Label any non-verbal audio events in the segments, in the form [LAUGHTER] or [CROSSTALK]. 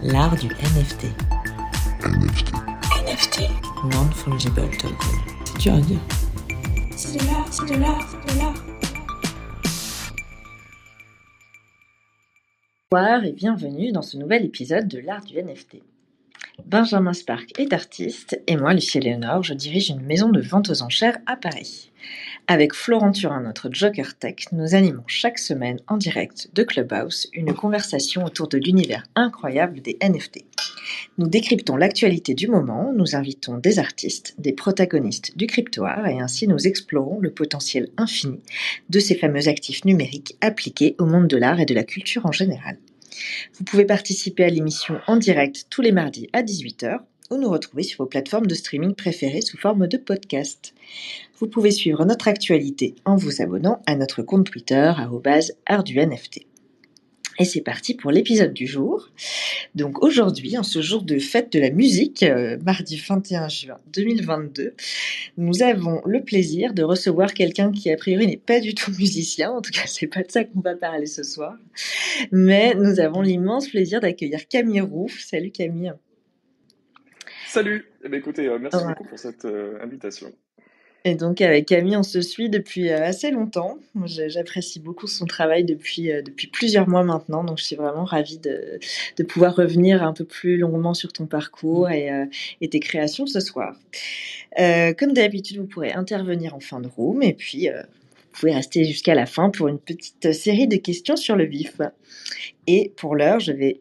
L'art du NFT. NFT. NFT. Non-fungible token. C'est dur à dire. C'est de l'art, c'est de l'art, c'est de l'art. Bonsoir et bienvenue dans ce nouvel épisode de l'art du NFT. Benjamin Spark est artiste et moi, Lucie Léonore, je dirige une maison de vente aux enchères à Paris. Avec Florent Turin, notre Joker Tech, nous animons chaque semaine en direct de Clubhouse une conversation autour de l'univers incroyable des NFT. Nous décryptons l'actualité du moment, nous invitons des artistes, des protagonistes du cryptoir et ainsi nous explorons le potentiel infini de ces fameux actifs numériques appliqués au monde de l'art et de la culture en général. Vous pouvez participer à l'émission en direct tous les mardis à 18h ou nous retrouver sur vos plateformes de streaming préférées sous forme de podcast. Vous pouvez suivre notre actualité en vous abonnant à notre compte Twitter @arduNFT. Et c'est parti pour l'épisode du jour. Donc aujourd'hui, en ce jour de fête de la musique, euh, mardi 21 juin 2022, nous avons le plaisir de recevoir quelqu'un qui a priori n'est pas du tout musicien, en tout cas c'est pas de ça qu'on va parler ce soir, mais nous avons l'immense plaisir d'accueillir Camille Roux. Salut Camille. Salut eh bien, écoutez, euh, merci beaucoup pour cette euh, invitation. Et donc avec Camille, on se suit depuis euh, assez longtemps. J'apprécie beaucoup son travail depuis, depuis plusieurs mois maintenant, donc je suis vraiment ravie de, de pouvoir revenir un peu plus longuement sur ton parcours et, et tes créations ce soir. Comme d'habitude, vous pourrez intervenir en fin de room et puis vous pouvez rester jusqu'à la fin pour une petite série de questions sur le vif. Et pour l'heure, je vais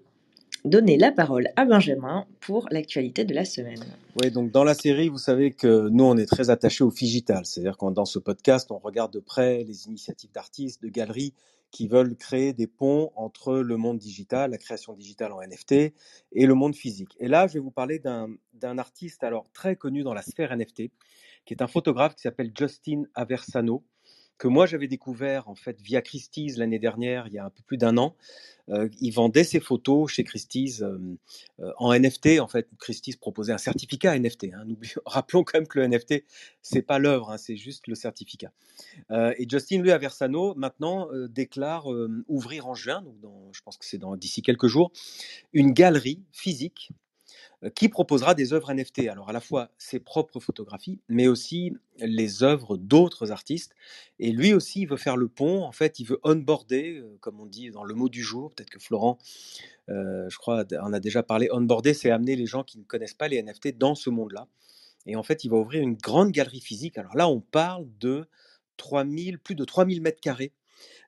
donner la parole à Benjamin pour l'actualité de la semaine. Oui, donc dans la série, vous savez que nous, on est très attachés au digital. C'est-à-dire que dans ce podcast, on regarde de près les initiatives d'artistes, de galeries qui veulent créer des ponts entre le monde digital, la création digitale en NFT, et le monde physique. Et là, je vais vous parler d'un d'un artiste alors très connu dans la sphère NFT, qui est un photographe qui s'appelle Justin Aversano, que moi j'avais découvert en fait via Christie's l'année dernière, il y a un peu plus d'un an. Euh, il vendait ses photos chez Christie's euh, euh, en NFT. En fait, Christie's proposait un certificat NFT. hein. [LAUGHS] Rappelons quand même que le NFT, c'est pas l'œuvre, hein, c'est juste le certificat. Et Justin Louis Aversano maintenant euh, déclare ouvrir en juin, donc je pense que c'est d'ici quelques jours, une galerie physique qui proposera des œuvres NFT. Alors à la fois ses propres photographies, mais aussi les œuvres d'autres artistes. Et lui aussi, il veut faire le pont. En fait, il veut onboarder, euh, comme on dit dans le mot du jour. Peut-être que Florent, euh, je crois, on a déjà parlé. Onboarder, c'est amener les gens qui ne connaissent pas les NFT dans ce monde-là. Et en fait, il va ouvrir une grande galerie physique. Alors là, on parle de 3000, plus de 3000 mètres carrés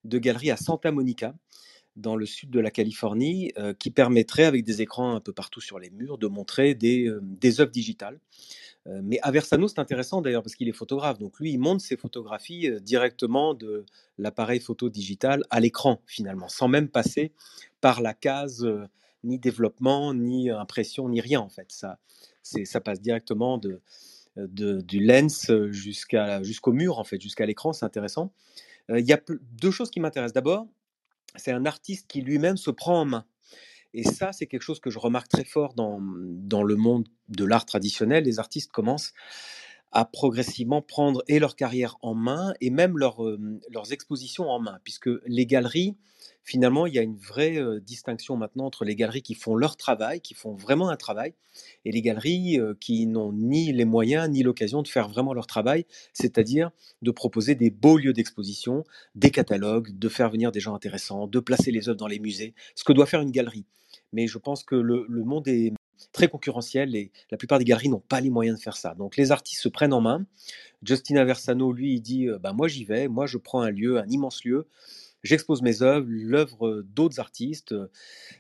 de galerie à Santa Monica dans le sud de la Californie, euh, qui permettrait, avec des écrans un peu partout sur les murs, de montrer des, euh, œuvres digitales. Euh, mais Aversano, c'est intéressant d'ailleurs parce qu'il est photographe. Donc lui, il monte ses photographies euh, directement de l'appareil photo digital à l'écran, finalement, sans même passer par la case ni développement, ni impression, ni rien en fait. Ça, ça passe directement de, du lens jusqu'au mur, en fait, jusqu'à l'écran. C'est intéressant. Il y a deux choses qui m'intéressent. D'abord, c'est un artiste qui lui-même se prend en main. Et ça, c'est quelque chose que je remarque très fort dans, dans le monde de l'art traditionnel. Les artistes commencent à progressivement prendre et leur carrière en main et même euh, leurs expositions en main, puisque les galeries, finalement, il y a une vraie distinction maintenant entre les galeries qui font leur travail, qui font vraiment un travail, et les galeries qui n'ont ni les moyens ni l'occasion de faire vraiment leur travail, c'est-à-dire de proposer des beaux lieux d'exposition, des catalogues, de faire venir des gens intéressants, de placer les œuvres dans les musées, ce que doit faire une galerie. Mais je pense que le, monde est très concurrentiel et la plupart des galeries n'ont pas les moyens de faire ça. Donc les artistes se prennent en main. Justin Aversano, lui, il dit bah, Moi j'y vais, moi je prends un lieu, un immense lieu, j'expose mes œuvres, l'œuvre d'autres artistes, euh,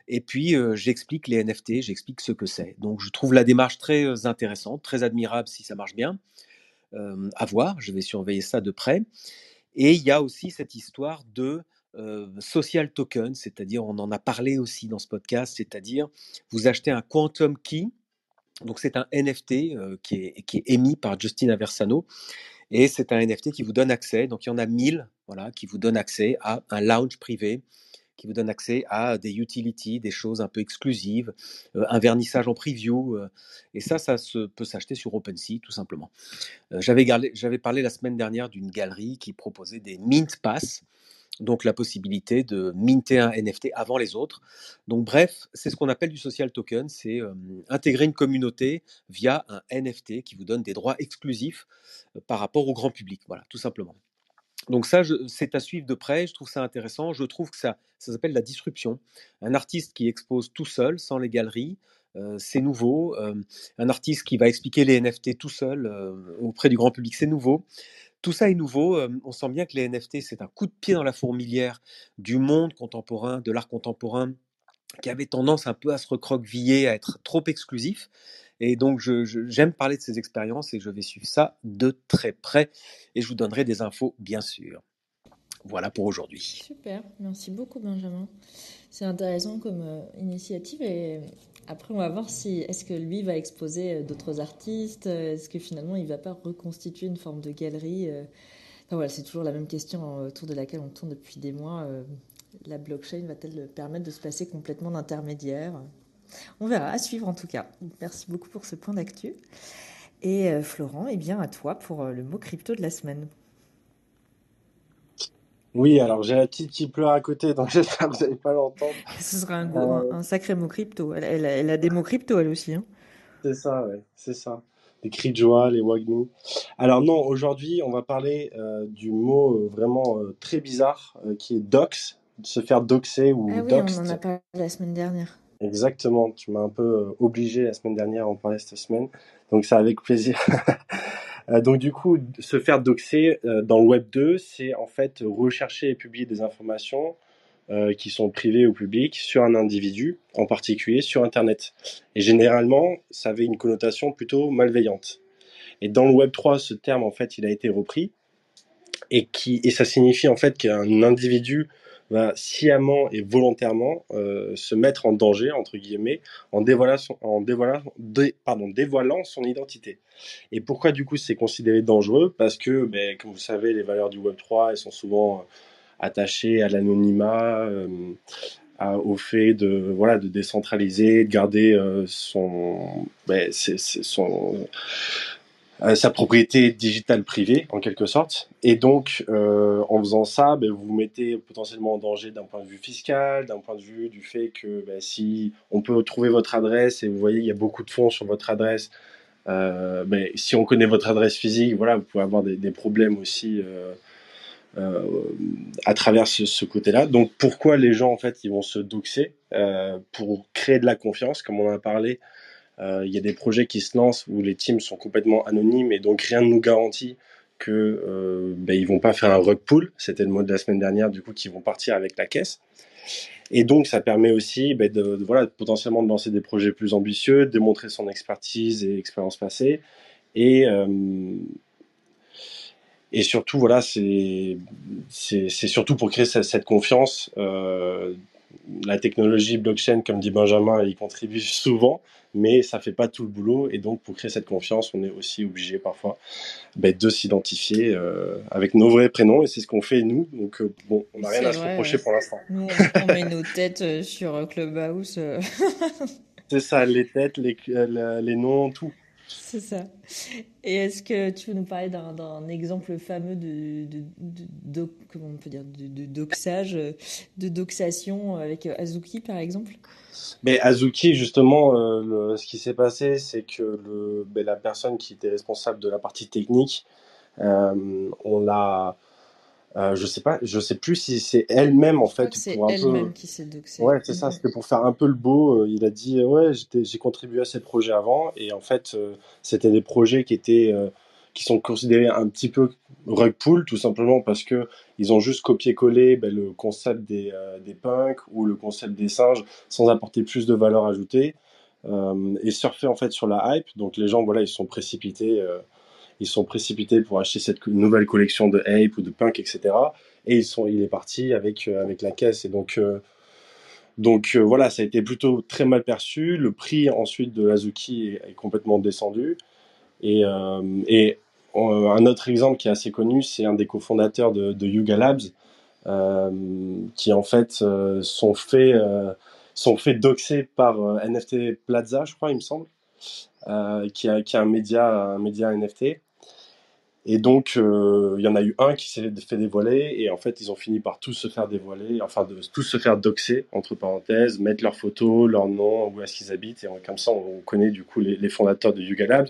et puis euh, j'explique les NFT, j'explique ce que c'est. Donc je trouve la démarche très euh, intéressante, très admirable si ça marche bien. À voir, je vais surveiller ça de près. Et il y a aussi cette histoire de social token, c'est-à-dire, on en a parlé aussi dans ce podcast, c'est-à-dire, vous achetez un quantum key, donc c'est un NFT qui, est, qui est émis par Justin Aversano, et c'est un NFT qui vous donne accès, donc il y en a 1000, voilà, qui vous donnent accès à un lounge privé, qui vous donne accès à des utilities, des choses un peu exclusives, euh, un vernissage en preview, euh, et ça, ça se, peut s'acheter sur OpenSea, tout simplement. Euh, j'avais parlé la semaine dernière d'une galerie qui proposait des Mint Pass, donc la possibilité de minter un NFT avant les autres. Donc bref, c'est ce qu'on appelle du social token, c'est euh, intégrer une communauté via un NFT qui vous donne des droits exclusifs euh, par rapport au grand public, voilà, tout simplement. Donc ça, c'est à suivre de près, je trouve ça intéressant, je trouve que ça, ça s'appelle la disruption. Un artiste qui expose tout seul, sans les galeries, euh, c'est nouveau. Un artiste qui va expliquer les NFT tout seul auprès du grand public, c'est nouveau. Tout ça est nouveau. on sent bien que les NFT, c'est un coup de pied dans la fourmilière du monde contemporain, de l'art contemporain, qui avait tendance un peu à se recroqueviller, à être trop exclusif. Et donc, j'aime parler de ces expériences et je vais suivre ça de très près. Et je vous donnerai des infos, bien sûr. Voilà pour aujourd'hui. Super, merci beaucoup Benjamin. C'est intéressant comme initiative et après on va voir si est-ce que lui va exposer euh, d'autres artistes, euh, est-ce que finalement il va pas reconstituer une forme de galerie. euh. Enfin voilà, c'est toujours la même question euh, autour de laquelle on tourne depuis des mois. La blockchain va-t-elle permettre de se passer complètement d'intermédiaire On verra, à suivre en tout cas. Merci beaucoup pour ce point d'actu. Et Florent, eh bien à toi pour le mot crypto de la semaine. Oui, alors j'ai la petite qui pleure à côté, donc [LAUGHS] j'espère que vous n'allez pas l'entendre. Ce sera un, gros- Euh, un, sacré mot crypto. Elle, elle a- elle a des mots crypto elle aussi. hein. c'est ça, ouais, c'est ça. Les cris de joie, les wagnu. Alors non, aujourd'hui, on va parler euh, du mot euh, vraiment très bizarre qui est dox, se faire doxer ou Ah oui, on en a parlé la semaine dernière. Exactement, tu m'as un peu obligé la semaine dernière à en parler cette semaine, donc c'est avec plaisir. [LAUGHS] Euh, donc du coup, se faire doxer euh, dans le Web 2, c'est en fait rechercher et publier des informations euh, qui sont privées au public sur un individu, en particulier sur Internet. Et généralement, ça avait une connotation plutôt malveillante. Et dans le Web 3, ce terme, en fait, il a été repris et qui et ça signifie en fait qu'un individu va sciemment et volontairement euh, se mettre en danger entre guillemets en dévoilant son, pardon, dévoilant son identité. Et pourquoi du coup c'est considéré dangereux? Parce que, ben, comme vous savez, les valeurs du Web 3 elles sont souvent euh, attachées à l'anonymat, euh, au fait de voilà de décentraliser, de garder son, ben, sa propriété digitale privée en quelque sorte. Et donc, euh, en faisant ça, ben, vous vous mettez potentiellement en danger d'un point de vue fiscal, d'un point de vue du fait que ben, si on peut trouver votre adresse et vous voyez il y a beaucoup de fonds sur votre adresse, euh, ben, si on connaît votre adresse physique, voilà, vous pouvez avoir des, problèmes aussi. Euh, euh, à travers ce, ce côté-là. Donc pourquoi les gens en fait ils vont se doxer euh, pour créer de la confiance, comme on en a parlé. Euh, Il y a des projets qui se lancent où les teams sont complètement anonymes et donc rien ne nous garantit que euh, ben, ils vont pas faire un rug pull. C'était le mot de la semaine dernière, du coup, qu'ils vont partir avec la caisse. Et donc, ça permet aussi ben, de, voilà, potentiellement de lancer des projets plus ambitieux, démontrer son expertise et expérience passée. Et, euh, surtout, voilà, c'est surtout pour créer cette, confiance. La technologie blockchain, comme dit Benjamin, y contribue souvent, mais ça fait pas tout le boulot. Et donc, pour créer cette confiance, on est aussi obligé parfois ben, de s'identifier euh, avec nos vrais prénoms. Et c'est ce qu'on fait nous. Donc, euh, bon, on n'a rien à se reprocher ouais. pour l'instant. Nous, on, met nos têtes euh, sur Clubhouse. C'est ça, les têtes, les, les noms, tout. C'est ça. Et est-ce que tu veux nous parler d'un exemple fameux de, de, comment on peut dire, de, doxage, de doxation avec Azuki par exemple? Mais Azuki, justement, euh, ce qui s'est passé, c'est que ben, la personne qui était responsable de la partie technique, euh, on l'a, euh, je sais pas, je sais plus si c'est elle-même en fait c'est peu. elle-même qui s'est doxée. Ouais, c'est ça, Mhm. c'était pour faire un peu le beau. euh, Il a dit, euh, ouais, j'ai contribué à ces projets avant, et en fait, euh, c'était des projets qui étaient, qui sont considérés un petit peu rug pull, tout simplement parce que ils ont juste copié-collé ben, le concept des, des punks ou le concept des singes sans apporter plus de valeur ajoutée, et surfer en fait sur la hype. Donc les gens, voilà, ils sont précipités. Ils sont précipités pour acheter cette nouvelle collection de Ape ou de Punk, etc. Et ils sont, il est parti avec, euh, avec la caisse. Et donc, euh, donc euh, voilà, ça a été plutôt très mal perçu. Le prix ensuite de l'Azuki est, complètement descendu. Et, et un autre exemple qui est assez connu, c'est un des cofondateurs de, Yuga Labs, qui en fait sont fait euh, sont fait doxer par NFT Plaza, je crois, il me semble, qui a qui a un média un média NFT. Et donc, euh, il y en a eu un qui s'est fait dévoiler, et en fait, ils ont fini par tous se faire dévoiler, enfin, de, tous se faire doxer, entre parenthèses, mettre leurs photos, leur nom, où est-ce qu'ils habitent, et comme ça, on connaît du coup les, fondateurs de Yuga Labs.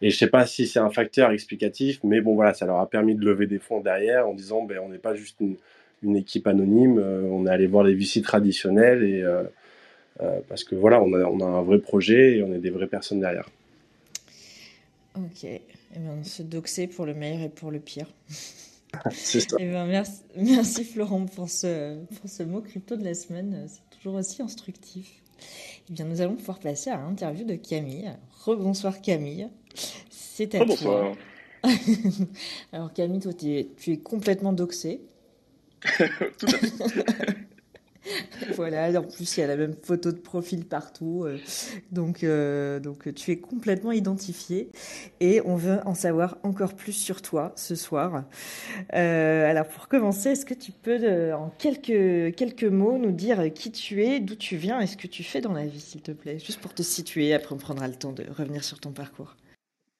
Et je sais pas si c'est un facteur explicatif, mais bon, voilà, ça leur a permis de lever des fonds derrière en disant, ben, on n'est pas juste une, équipe anonyme, euh, on est allé voir les VC traditionnels, et, euh, parce que voilà, on a, on a un vrai projet et on est des vraies personnes derrière. Ok. Eh bien, se doxer pour le meilleur et pour le pire. [LAUGHS] C'est ça. Eh bien, merci, merci Florent pour ce, pour ce mot crypto de la semaine. C'est toujours aussi instructif. Eh bien, nous allons pouvoir passer à l'interview de Camille. Rebonsoir Camille. C'est à bonsoir. toi. [LAUGHS] Alors Camille, toi, tu es, tu es complètement doxée. [LAUGHS] Tout à fait. [LAUGHS] Voilà, en plus il y a la même photo de profil partout, euh, donc, euh, donc tu es complètement identifié et on veut en savoir encore plus sur toi ce soir. Euh, alors pour commencer, est-ce que tu peux euh, en quelques, quelques mots nous dire qui tu es, d'où tu viens et ce que tu fais dans la vie s'il te plaît, juste pour te situer, après on prendra le temps de revenir sur ton parcours.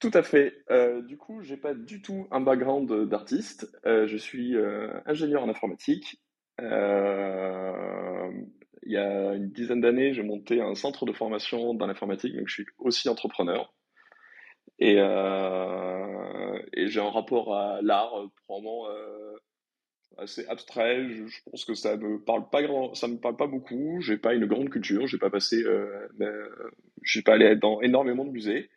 Tout à fait. Euh, du coup, j'ai pas du tout un background d'artiste. Euh, je suis euh, ingénieur en informatique. Euh, il y a une dizaine d'années, j'ai monté un centre de formation dans l'informatique, donc je suis aussi entrepreneur. Et, euh, j'ai un rapport à l'art euh, probablement assez abstrait. Je, pense que ça me parle pas grand, ça me parle pas beaucoup. J'ai pas une grande culture. J'ai pas passé, euh, j'ai pas allé dans énormément de musées.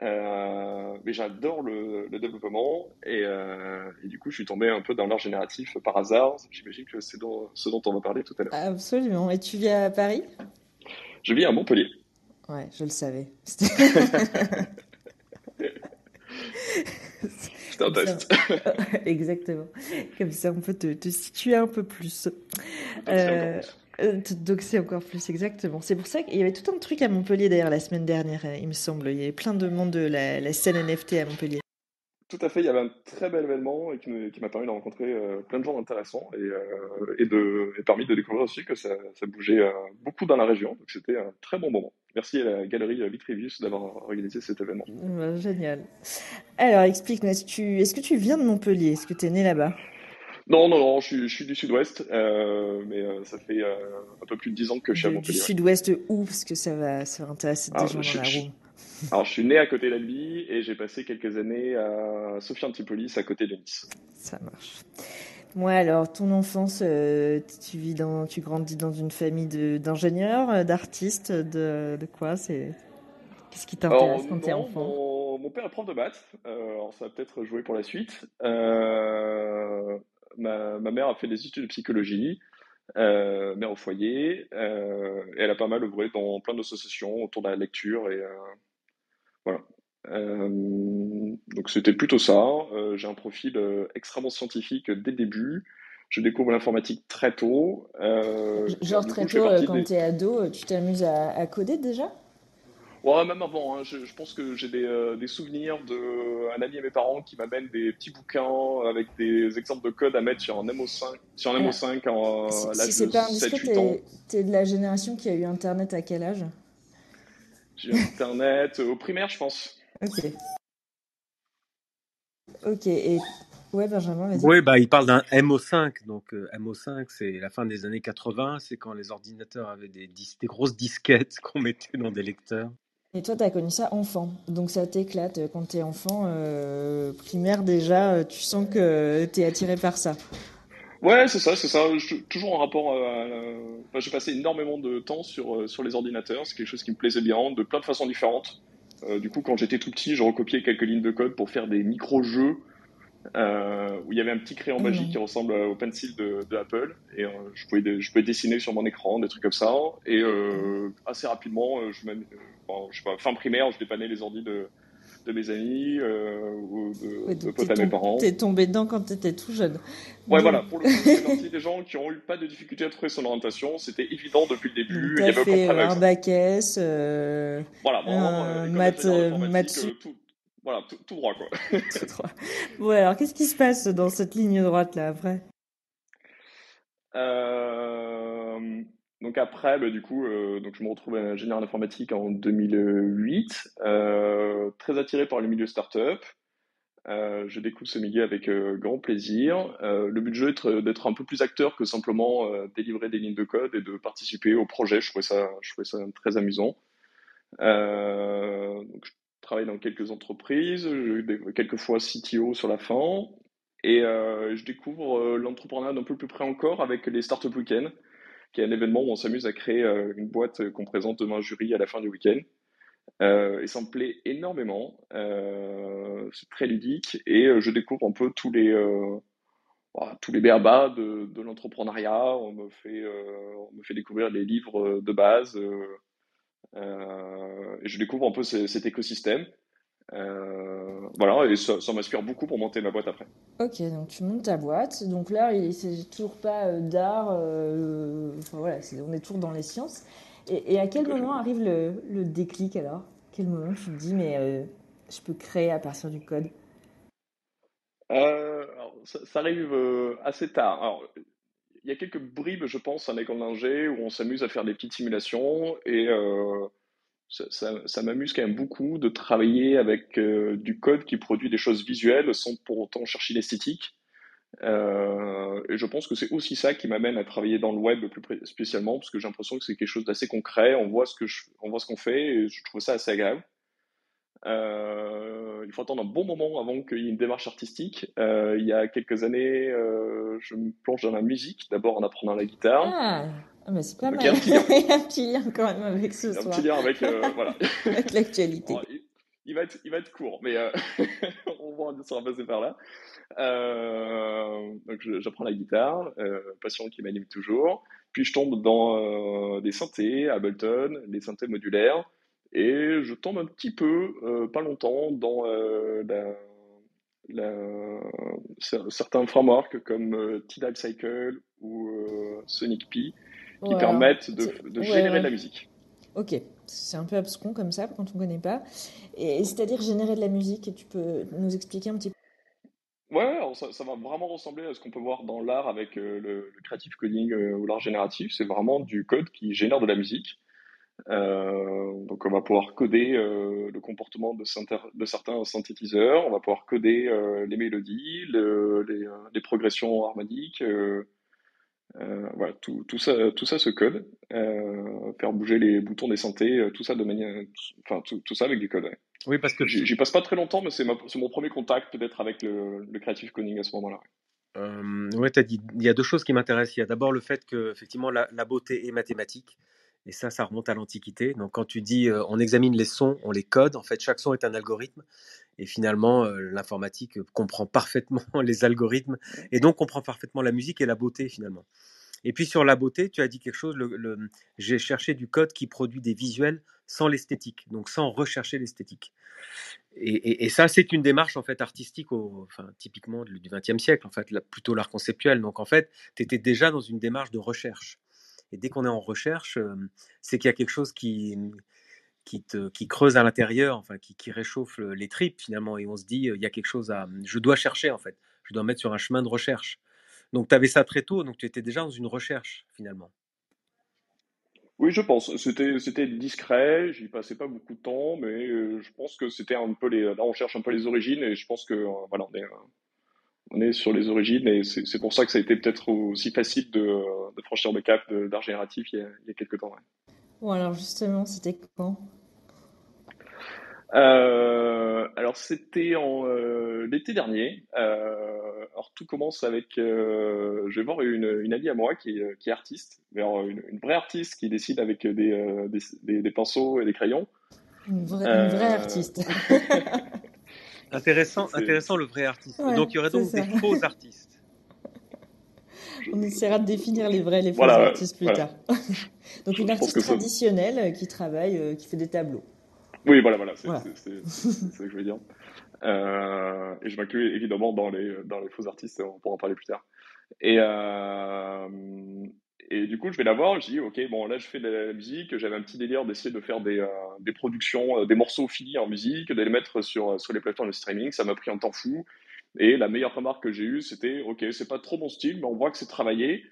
Euh, mais j'adore le, le développement et, euh, et du coup je suis tombé un peu dans l'art génératif par hasard. J'imagine que c'est ce dont on va parler tout à l'heure. Absolument. Et tu vis à Paris? Je vis à Montpellier. Ouais, je le savais. [LAUGHS] C'était un test. Exactement. Comme ça, on peut te, te situer un peu plus. Euh, euh, te doxer encore plus, exactement. C'est pour ça qu'il y avait tout un truc à Montpellier d'ailleurs la semaine dernière, euh, il me semble. Il y avait plein de monde de la, la scène NFT à Montpellier. Tout à fait, il y avait un très bel événement et qui m'a permis de rencontrer euh, plein de gens intéressants et, euh, et, de, et permis de découvrir aussi que ça, ça bougeait euh, beaucoup dans la région. Donc c'était un très bon moment. Merci à la galerie Vitruvius d'avoir organisé cet événement. Euh, génial. Alors, explique-nous, est-ce que, tu, est-ce que tu viens de Montpellier? Est-ce que tu es né là-bas? Non, non, non, je suis, je suis du sud-ouest, euh, mais euh, ça fait euh, un peu plus de dix ans que je suis à Du Montpellier. ouais. sud-ouest où Parce que ça va, ça va intéresser des Ah, gens dans la room. Alors, je suis né à côté d'Albi et j'ai passé quelques années à Sophia Antipolis, à côté de Nice. Ça marche. Moi, alors, ton enfance, tu vis dans, tu grandis dans une famille d'ingénieurs, d'artistes, de, de quoi C'est qu'est-ce qui t'intéresse quand t'es enfant? mon, mon père est prof de maths, alors ça va peut-être jouer pour la suite. Euh, ma, ma mère a fait des études de psychologie, euh, mère au foyer, euh, et elle a pas mal œuvré dans plein d'associations autour de la lecture, et euh, voilà. Donc c'était plutôt ça. J'ai un profil extrêmement scientifique dès le début. Je découvre l'informatique très tôt. Genre très tôt, quand des- t'es ado, euh, tu t'amuses à, à coder déjà? Ouais, même avant, hein, je, je pense que j'ai des, euh, des souvenirs de un ami et mes parents qui m'amènent des petits bouquins avec des exemples de code à mettre sur un MO5, sur un Alors, MO5 en, Si, à si l'âge c'est de pas indiscret, 7-8 ans. t'es, de la génération qui a eu Internet à quel âge? J'ai eu Internet euh, au primaire, je pense. Ok. Ok, et... Ouais, Benjamin, vas-y. Oui, bah, il parle d'un MO5. Donc, euh, MO5, c'est la fin des années 80. C'est quand les ordinateurs avaient des, dis- des grosses disquettes [LAUGHS] qu'on mettait dans des lecteurs. Et toi, t'as connu ça enfant, donc ça t'éclate quand t'es enfant, euh, primaire déjà, euh, tu sens que t'es attiré par ça. Ouais, c'est ça, c'est ça. Toujours en rapport à... j'ai passé énormément de temps sur, euh, sur les ordinateurs. C'est quelque chose qui me plaisait bien, de plein de façons différentes. Euh, du coup, quand j'étais tout petit, je recopiais quelques lignes de code pour faire des micro-jeux euh, où il y avait un petit crayon magique Mhm. qui ressemble au pencil de, de Apple. Et euh, je, pouvais, dé- je pouvais dessiner sur mon écran, des trucs comme ça. Et euh, assez rapidement, je, bon, je sais pas, fin primaire, je dépannais les ordis de, de mes amis ou de, de potes t'es, à mes parents. t'es tombé dedans quand t'étais tout jeune. Ouais, Donc- voilà, pour le coup, c'est partie des gens qui ont eu pas de difficulté à trouver son orientation. C'était évident depuis le [LAUGHS] début. Il y avait fait un bac S, Voilà, vraiment, maths, maths tout, voilà, tout, tout droit, quoi. [LAUGHS] tout droit. Bon, alors, qu'est-ce qui se passe dans cette ligne droite là après? Euh, donc après, bah, du coup, euh, donc je me retrouve ingénieur en informatique en 2008, euh, très attiré par le milieu startup. Euh, je découvre ce milieu avec grand plaisir. Le but du jeu est d'être un peu plus acteur que simplement délivrer des lignes de code et de participer au projet. Je trouvais ça, je trouvais ça très amusant. Donc, je travaille dans quelques entreprises, quelquefois CTO sur la fin, et euh, je découvre euh, l'entrepreneuriat d'un peu plus près encore avec les Startup Weekend, qui est un événement où on s'amuse à créer euh, une boîte qu'on présente demain un jury à la fin du week-end. Et ça me plaît énormément. C'est très ludique et je découvre un peu tous les voilà, tous les béabas de, de l'entrepreneuriat. On me on me fait découvrir les livres de base et je découvre un peu cet écosystème. voilà et ça, ça m'inspire beaucoup pour monter ma boîte après. Ok, donc tu montes ta boîte. Donc là, il s'agit toujours pas d'art. Euh, enfin, voilà, est, on est toujours dans les sciences. Et, et à quel moment arrive le, le, déclic alors? Quel moment tu te dis, mais euh, je peux créer à partir du code? Euh, alors, ça, ça, arrive euh, assez tard. Alors, il y a quelques bribes, je pense, en école d'ingé où on s'amuse à faire des petites simulations et euh, ça, m'amuse quand même beaucoup de travailler avec euh, du code qui produit des choses visuelles sans pour autant chercher l'esthétique. Euh, et je pense que c'est aussi ça qui m'amène à travailler dans le web plus spécialement, parce que j'ai l'impression que c'est quelque chose d'assez concret. On voit ce on voit ce qu'on fait, et je trouve ça assez agréable. Euh, il faut attendre un bon moment avant qu'il y ait une démarche artistique. Euh, il y a quelques années, euh, je me plonge dans la musique, d'abord en apprenant la guitare. Ah, mais c'est pas mal. Il y, [LAUGHS] il y, a un petit lien quand même avec ce soir. Un petit lien avec, [LAUGHS] voilà. avec l'actualité. Bon, il, il, va être, il va être court, mais [LAUGHS] on va, ça va passer par là. Donc j'apprends la guitare, passion qui m'anime toujours. Puis je tombe dans des synthés, Ableton, les synthés modulaires, et je tombe un petit peu, euh, pas longtemps, dans euh, la, la, certains frameworks comme euh, Tidal Cycle ou Sonic P qui ouais, permettent de, de générer ouais. de la musique. Ok, c'est un peu abscon comme ça quand on ne connaît pas. Et, c'est-à-dire générer de la musique, tu peux nous expliquer un petit peu? Ouais, ça, ça, va vraiment ressembler à ce qu'on peut voir dans l'art avec euh, le, le, creative coding euh, ou l'art génératif. C'est vraiment du code qui génère de la musique. Euh, donc on va pouvoir coder euh, le comportement de, de, certains synthétiseurs, on va pouvoir coder euh, les mélodies, le, les, les, progressions harmoniques. voilà, tout, tout, ça, tout ça se code. faire bouger les boutons des synthés, tout ça de manière, enfin tout, tout ça avec du code. Ouais. Oui, parce que j'y passe pas très longtemps, mais c'est mon premier contact peut-être avec le, le, creative coding à ce moment-là. Euh, ouais, tu as dit, il y a deux choses qui m'intéressent. Il y a d'abord le fait que effectivement la, la, beauté est mathématique, et ça, ça remonte à l'Antiquité. Donc quand tu dis euh, on examine les sons, on les code, en fait chaque son est un algorithme, et finalement euh, l'informatique comprend [LAUGHS] parfaitement les algorithmes, et donc comprend parfaitement la musique et la beauté finalement. Et puis sur la beauté, tu as dit quelque chose, le, le, j'ai cherché du code qui produit des visuels sans l'esthétique, donc sans rechercher l'esthétique. Et, et, et, ça, c'est une démarche en fait artistique, au, enfin typiquement du XXe siècle, en fait, plutôt l'art conceptuel. Donc en fait, tu étais déjà dans une démarche de recherche. Et dès qu'on est en recherche, c'est qu'il y a quelque chose qui te, qui creuse à l'intérieur, enfin qui, réchauffe les tripes finalement, et on se dit il y a quelque chose à, je dois chercher en fait, je dois mettre sur un chemin de recherche. Donc tu avais ça très tôt, donc tu étais déjà dans une recherche finalement. Oui, je pense. C'était discret. J'y passais pas beaucoup de temps, mais je pense que c'était un peu les. Là, on cherche un peu les origines, et je pense que voilà, on est euh, on est sur les origines, et c'est pour ça que ça a été peut-être aussi facile de, de, franchir le cap d'art génératif il y a, il y a quelques temps. Ouais. Bon, alors justement, c'était quand? Euh, alors c'était en euh, l'été dernier. Euh, alors tout commence avec, je vais voir une, une amie à moi qui est, qui est artiste, mais alors une, une, vraie artiste qui décide avec des, des, des, des, pinceaux et des crayons. Une vraie, une vraie artiste. [LAUGHS] intéressant, intéressant le vrai artiste. Ouais, donc il y aurait donc ça. des faux [LAUGHS] artistes. On essaiera de définir les vrais, les faux voilà, artistes plus voilà. tard. [LAUGHS] donc une artiste traditionnelle ça... qui travaille, qui fait des tableaux. Oui, voilà, voilà, c'est voilà. ça que je veux dire. Euh, et je m'inclus évidemment dans les, dans les faux artistes, on pourra en parler plus tard. Et, euh, et du coup, je vais la voir, je dis, ok, bon, là, je fais de la musique, j'avais un petit délire d'essayer de faire des, euh, des productions, euh, des morceaux finis en musique, de les mettre sur, sur les plateformes de streaming, ça m'a pris un temps fou. Et la meilleure remarque que j'ai eue, c'était, ok, c'est pas trop mon style, mais on voit que c'est travaillé.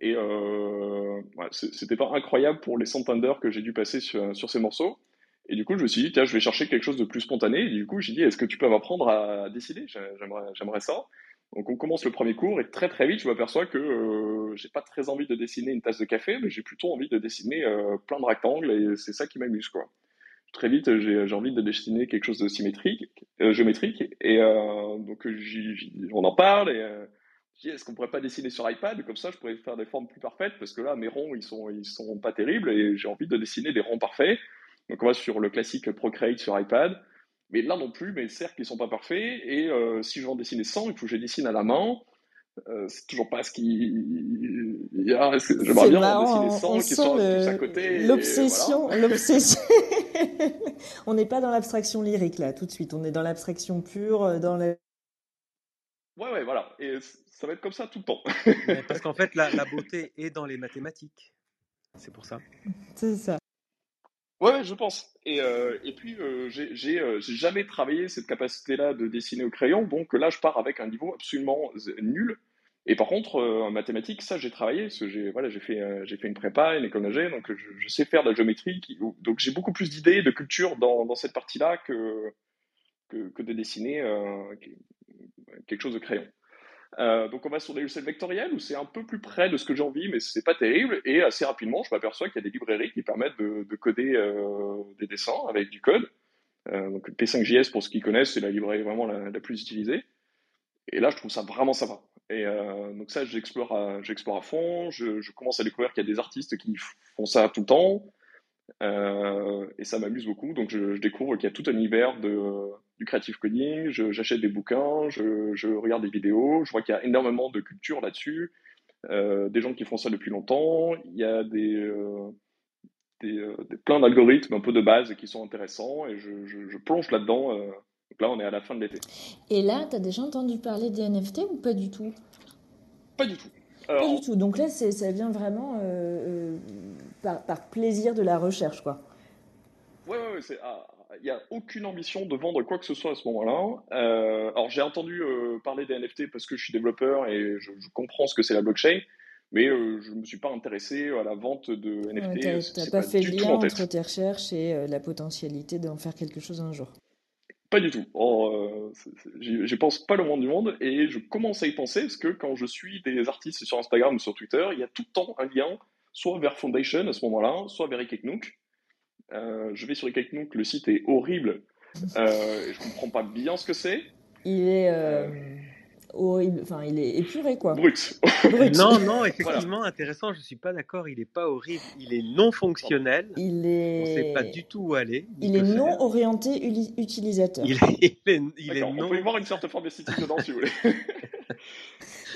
Et euh, c'était pas incroyable pour les centaines d'heures que j'ai dû passer sur, sur ces morceaux. Et du coup, je me suis dit, tiens, je vais chercher quelque chose de plus spontané. Et du coup, j'ai dit, est-ce que tu peux m'apprendre à J'aimerais, j'aimerais ça. Donc, on commence le premier cours et très très vite, je m'aperçois que euh, j'ai pas très envie de dessiner une tasse de café, mais j'ai plutôt envie de dessiner euh, plein de rectangles et c'est ça qui m'amuse, quoi. Très vite, j'ai, envie de dessiner quelque chose de symétrique, euh, géométrique, et euh, donc on en parle et est-ce qu'on pourrait pas dessiner sur iPad? Comme ça, je pourrais faire des formes plus parfaites parce que là, mes ronds, ils sont ils sont pas terribles et j'ai envie de dessiner des ronds parfaits. Donc on va sur le classique Procreate sur iPad. Mais là non plus, mes cercles ils sont pas parfaits. Et euh, si je veux en dessiner 100, il faut que je dessine à la main. Euh, c'est toujours pas ce qui. Ah, c'est- J'aimerais bien en marrant, dessiner on, 100 on qui sent sont le- tous à côté. l'obsession, l'obsession. [LAUGHS] on n'est pas dans l'abstraction lyrique là, tout de suite. On est dans l'abstraction pure, euh, dans le. voilà. Ouais, ouais, voilà. Et ça va être comme ça tout le temps. Parce qu'en fait, la, la beauté est dans les mathématiques. C'est pour ça. C'est ça. Ouais, je pense. Et, euh, et puis, euh, j'ai euh, jamais travaillé cette capacité-là de dessiner au crayon, donc là, je pars avec un niveau absolument z- nul. Et par contre, euh, en mathématiques, ça, j'ai travaillé, parce que j'ai voilà, fait, euh, fait une prépa, une école d'ingé, donc je, sais faire de la géométrie, donc j'ai beaucoup plus d'idées, de culture dans, dans cette partie-là que, que, que de dessiner euh, quelque chose de crayon. Euh, donc on va sur des logiciels vectoriels où c'est un peu plus près de ce que j'ai envie, mais c'est pas terrible. Et assez rapidement, je m'aperçois qu'il y a des librairies qui permettent de, de coder euh, des dessins avec du code. Euh, donc P5JS, pour ceux qui connaissent, c'est la librairie vraiment la, plus utilisée. Et là, je trouve ça vraiment sympa. Et euh, donc ça, j'explore à, j'explore à fond. Je, commence à découvrir qu'il y a des artistes qui font ça tout le temps. Et ça m'amuse beaucoup. Donc je, je découvre qu'il y a tout un univers de, du creative coding. J'achète des bouquins, je, je regarde des vidéos. Je vois qu'il y a énormément de culture là-dessus. Euh, des gens qui font ça depuis longtemps. Il y a des, euh, des, euh, des- plein d'algorithmes un peu de base qui sont intéressants. Et je, je, je plonge là-dedans. euh. donc là, on est à la fin de l'été. Et là, t'as déjà entendu parler des NFT ou pas du tout? Pas du tout. Pas du tout. Donc là, ça vient vraiment par, par plaisir de la recherche, quoi. Ouais, ouais, ouais, c'est, ah, il n'y a aucune ambition de vendre quoi que ce soit à ce moment-là. Euh, alors, j'ai entendu euh, parler des NFT parce que je suis développeur et je, je comprends ce que c'est la blockchain, mais euh, je ne me suis pas intéressé à la vente de NFT. Ouais, t'as c'est pas fait le lien entre tes recherches et la potentialité d'en faire quelque chose un jour. Pas du tout. Oh, j'y pense pas le moins du monde et je commence à y penser parce que quand je suis des artistes sur Instagram ou sur Twitter, il y a tout le temps un lien soit vers Foundation à ce moment-là, soit vers Ikeknook. Euh, je vais sur Ikeknook, le site est horrible. Euh, je comprends pas bien ce que c'est. Il est Euh, euh, horrible, enfin, il est épuré, quoi. brut. [LAUGHS] Brut. Non, non, effectivement, intéressant. Je suis pas d'accord. Il est pas horrible. Il est non fonctionnel. Il On sait pas est, du tout où aller. il est faire. non orienté utilisateur. Il est, il est, il est D'accord, on non. peut y voir une certaine forme d'esthétique dedans si vous voulez. [LAUGHS]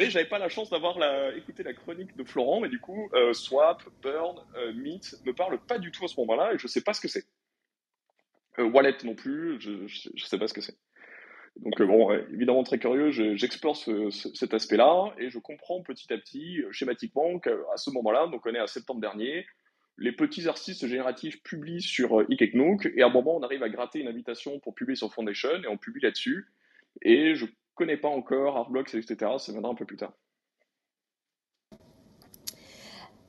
j'avais pas la chance d'avoir la, écouté la chronique de Florent, mais du coup, euh, Swap, Burn, euh, Meet me parlent pas du tout à ce moment-là et je sais pas ce que c'est. Euh, Wallet non plus, je, sais pas ce que c'est. Donc bon, évidemment très curieux, je- j'explore ce- ce- cet aspect-là et je comprends petit à petit, schématiquement, qu'à ce moment-là, donc on est à septembre dernier, les petits artistes génératifs publient sur Ikeknook et à un moment on arrive à gratter une invitation pour publier sur Foundation et on publie là-dessus. Et je connais pas encore Artblocks, etc. Ça viendra un peu plus tard.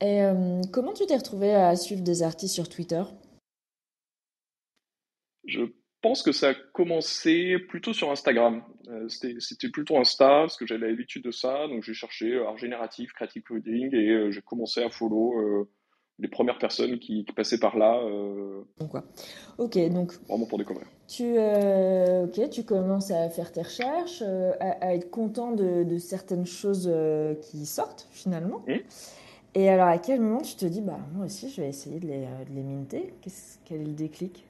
Et euh, comment tu t'es retrouvé à suivre des artistes sur Twitter? Je pense que ça a commencé plutôt sur Instagram. Euh, c'était, plutôt Insta, parce que j'avais l'habitude de ça. Donc j'ai cherché euh, art génératif, creative coding, et euh, j'ai commencé à follow les premières personnes qui, qui passaient par là, euh, Donc, quoi. Ok, donc vraiment pour découvrir. tu, euh, tu commences à faire tes recherches, euh, à, à être content de, de certaines choses euh, qui sortent finalement. Mhm. Et alors, à quel moment tu te dis, bah moi aussi, je vais essayer de les, euh, de les minter? Quel est le déclic?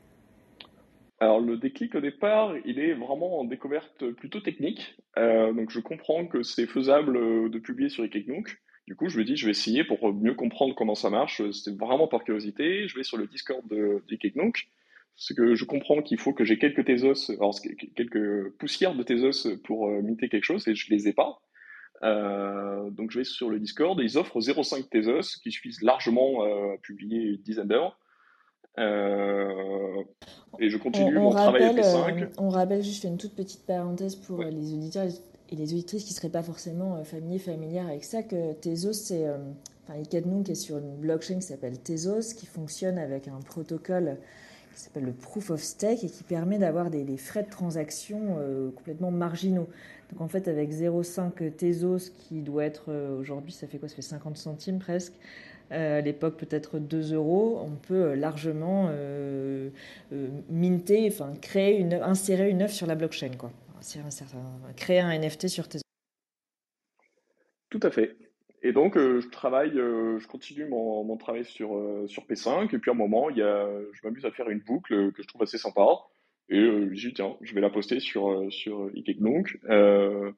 Alors le déclic au départ, il est vraiment en découverte plutôt technique. Donc je comprends que c'est faisable de publier sur Ikeknook. Du coup, je me dis, je vais essayer pour mieux comprendre comment ça marche. C'était vraiment par curiosité. Je vais sur le Discord de d'Ikeknook. C'est que je comprends qu'il faut que j'ai quelques Tezos, alors quelques poussières de Tezos pour euh, minter quelque chose et je les ai pas. Euh, donc je vais sur le Discord et ils offrent 0,5 Tezos qui suffisent largement euh, à publier une dizaine d'heures. Euh, et je continue On, mon on travail avec les 5. euh, on rappelle, juste une toute petite parenthèse pour Ouais. euh, les auditeurs et les auditrices qui ne seraient pas forcément euh, familiers, familières avec ça, que Tezos, c'est, euh, enfin, Ikadnook est sur une blockchain qui s'appelle Tezos, qui fonctionne avec un protocole qui s'appelle le proof of stake et qui permet d'avoir des, frais de transaction euh, complètement marginaux. Donc en fait, avec 0,5 Tezos, qui doit être aujourd'hui, ça fait quoi? Ça fait 50 centimes presque. À l'époque, peut-être 2 euros. On peut largement minter, enfin créer une, insérer une œuvre sur la blockchain, quoi. Un Créer un NFT sur Tezos. Tout à fait. Et donc, euh, je travaille, euh, je continue mon, travail sur, euh, sur P5, et puis à un moment, y a, je m'amuse à faire une boucle que je trouve assez sympa, et je dis, tiens, je vais la poster sur, sur Ikegnunk. Euh,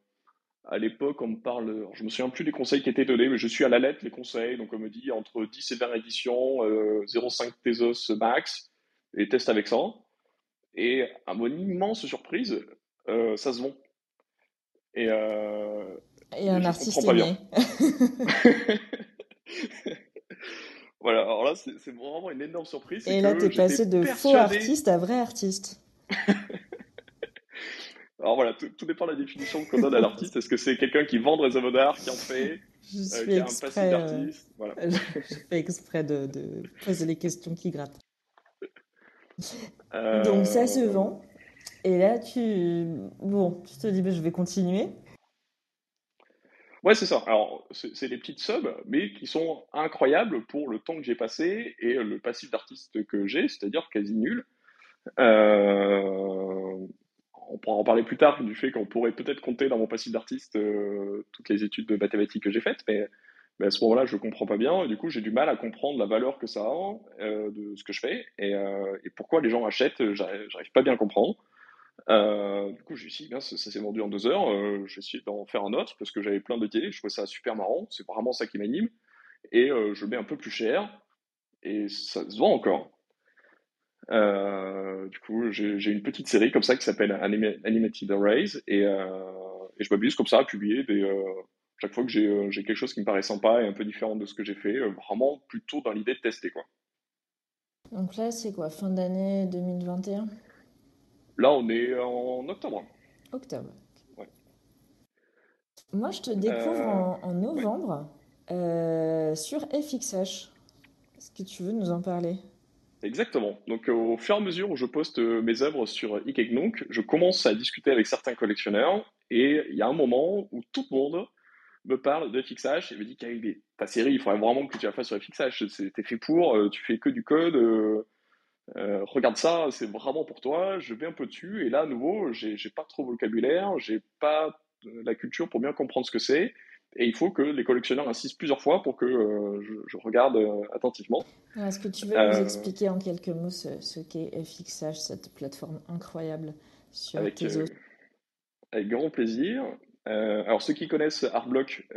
à l'époque, on me parle, alors, je me souviens plus des conseils qui étaient donnés, mais je suis à la lettre les conseils, donc on me dit entre 10 et 20 éditions, euh, 0,5 Tezos max, et teste avec ça. Et à mon immense surprise, euh, ça se vend. Et, euh, Et un artiste pas bien. [LAUGHS] Voilà, alors là, c'est vraiment une énorme surprise. Et là, t'es j'étais passé de faux artiste à vrai artiste. [LAUGHS] Alors voilà, tout, tout dépend de la définition qu'on donne à l'artiste. Est-ce que c'est quelqu'un qui vend des œuvres d'art, qui en fait, Je euh, suis qui a un passif exprès, d'artiste? Voilà. [LAUGHS] je fais exprès de, de poser les questions qui grattent. Donc ça se vend. Et là, tu, bon, tu te dis, bah, je vais continuer. Ouais, c'est ça. Alors, c'est des petites subs, mais qui sont incroyables pour le temps que j'ai passé et le passif d'artiste que j'ai, c'est-à-dire quasi nul. Euh, on pourra en parler plus tard du fait qu'on pourrait peut-être compter dans mon passif d'artiste euh, toutes les études de mathématiques que j'ai faites, mais, à ce moment-là, je comprends pas bien. Du coup, j'ai du mal à comprendre la valeur que ça a euh, de ce que je fais et, et pourquoi les gens achètent. J'arrive pas bien à comprendre. Euh, du coup, j'ai dit, bien, ça, ça s'est vendu en deux heures. Euh, j'ai essayé d'en faire un autre parce que j'avais plein d'idées. Je trouvais ça super marrant. C'est vraiment ça qui m'anime. Et euh, je mets un peu plus cher et ça se vend encore. Euh, du coup, j'ai une petite série comme ça qui s'appelle Anima- Animated Arrays et, euh, et je m'amuse comme ça à publier des, chaque fois que j'ai quelque chose qui me paraît sympa et un peu différent de ce que j'ai fait, vraiment plutôt dans l'idée de tester quoi. Donc là, c'est quoi, fin d'année 2021? Là, on est en octobre. Octobre. Ouais. Moi, je te découvre Euh, en, en novembre euh, sur FXH. Est-ce que tu veux nous en parler? Exactement. Donc, euh, au fur et à mesure où je poste mes œuvres sur Ikegnunk, je commence à discuter avec certains collectionneurs et il y a un moment où tout le monde me parle de FXH et me dit Kyle, ta série, il faudrait vraiment que tu la fasses sur FXH. T'es fait pour, tu fais que du code. euh, euh, regarde ça, c'est vraiment pour toi. Je vais un peu dessus et là, à nouveau, j'ai pas trop de vocabulaire, j'ai pas euh, la culture pour bien comprendre ce que c'est. Et il faut que les collectionneurs insistent plusieurs fois pour que euh, je, je regarde euh, attentivement. Est-ce que tu veux nous expliquer en quelques mots ce, ce qu'est FXH, cette plateforme incroyable sur Avec, tes avec grand plaisir. Alors, ceux qui connaissent Artblock,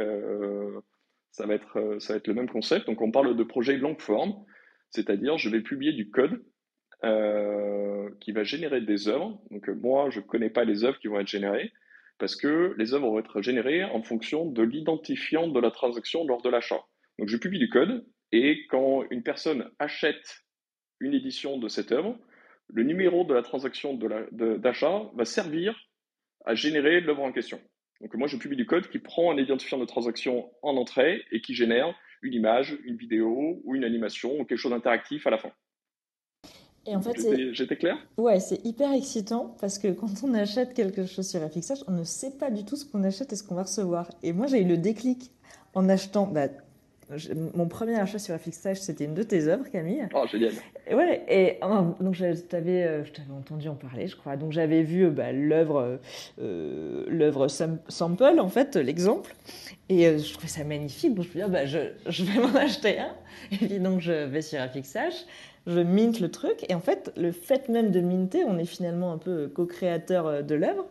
ça va être, ça va être le même concept. Donc, on parle de projet long form, c'est-à-dire je vais publier du code euh, qui va générer des œuvres. Donc, euh, moi, je ne connais pas les œuvres qui vont être générées parce que les œuvres vont être générées en fonction de l'identifiant de la transaction lors de l'achat. Donc, je publie du code et quand une personne achète une édition de cette œuvre, le numéro de la transaction d'achat va servir à générer l'œuvre en question. Donc moi, je publie du code qui prend un identifiant de transaction en entrée et qui génère une image, une vidéo ou une animation ou quelque chose d'interactif à la fin. Et en fait, J'étais clair? ouais, c'est hyper excitant parce que quand on achète quelque chose sur FXH, on ne sait pas du tout ce qu'on achète et ce qu'on va recevoir. Et moi, j'ai eu le déclic en achetant. Bah, mon premier achat sur FXH, c'était une de tes œuvres, Camille. Oh, génial. Et ouais, et euh, donc je t'avais, euh, je t'avais entendu en parler, je crois. Donc j'avais vu euh, bah, l'œuvre, euh, l'œuvre Sam- Sample, en fait, l'exemple. Et euh, je trouvais ça magnifique. Donc je me suis dit, ah, bah, je, je vais m'en [LAUGHS] acheter un. Et puis donc je vais sur FXH, je mint le truc. Et en fait, le fait même de minter, on est finalement un peu co-créateur euh, de l'œuvre.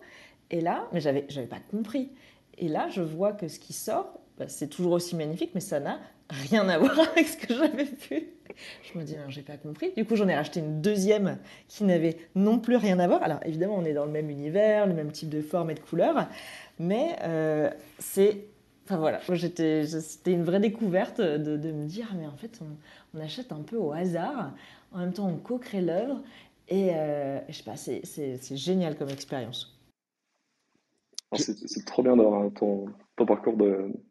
Et là, mais j'avais, j'avais pas compris. Et là, je vois que ce qui sort, bah, c'est toujours aussi magnifique, mais ça n'a rien à [LAUGHS] voir avec ce que j'avais vu. Je me dis, non, j'ai pas compris. Du coup, j'en ai racheté une deuxième qui n'avait non plus rien à voir. Alors, évidemment, on est dans le même univers, le même type de forme et de couleur, mais euh, c'est. Enfin voilà, c'était une vraie découverte de, de me dire, mais en fait, on, on achète un peu au hasard. En même temps, on co-crée l'œuvre. Et euh, je sais pas, c'est, génial comme expérience. Oh, C'est trop bien d'avoir ton, ton parcours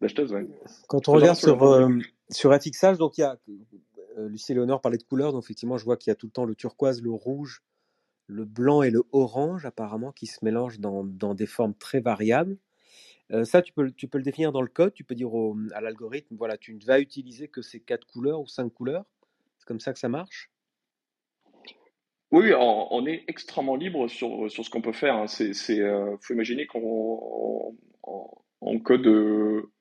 d'acheteuse. Ouais. Quand on regarde sur euh, sur FXH, donc il y a euh, Lucie Léonore parlait de couleurs, donc effectivement, je vois qu'il y a tout le temps le turquoise, le rouge, le blanc et le orange, apparemment, qui se mélangent dans, dans des formes très variables. Euh, ça, tu peux, le définir dans le code, tu peux dire au- à l'algorithme, voilà, tu ne vas utiliser que ces quatre couleurs ou cinq couleurs. C'est comme ça que ça marche? Oui, on, est extrêmement libre sur, sur ce qu'on peut faire. hein. Euh, faut imaginer qu'on on, on code euh,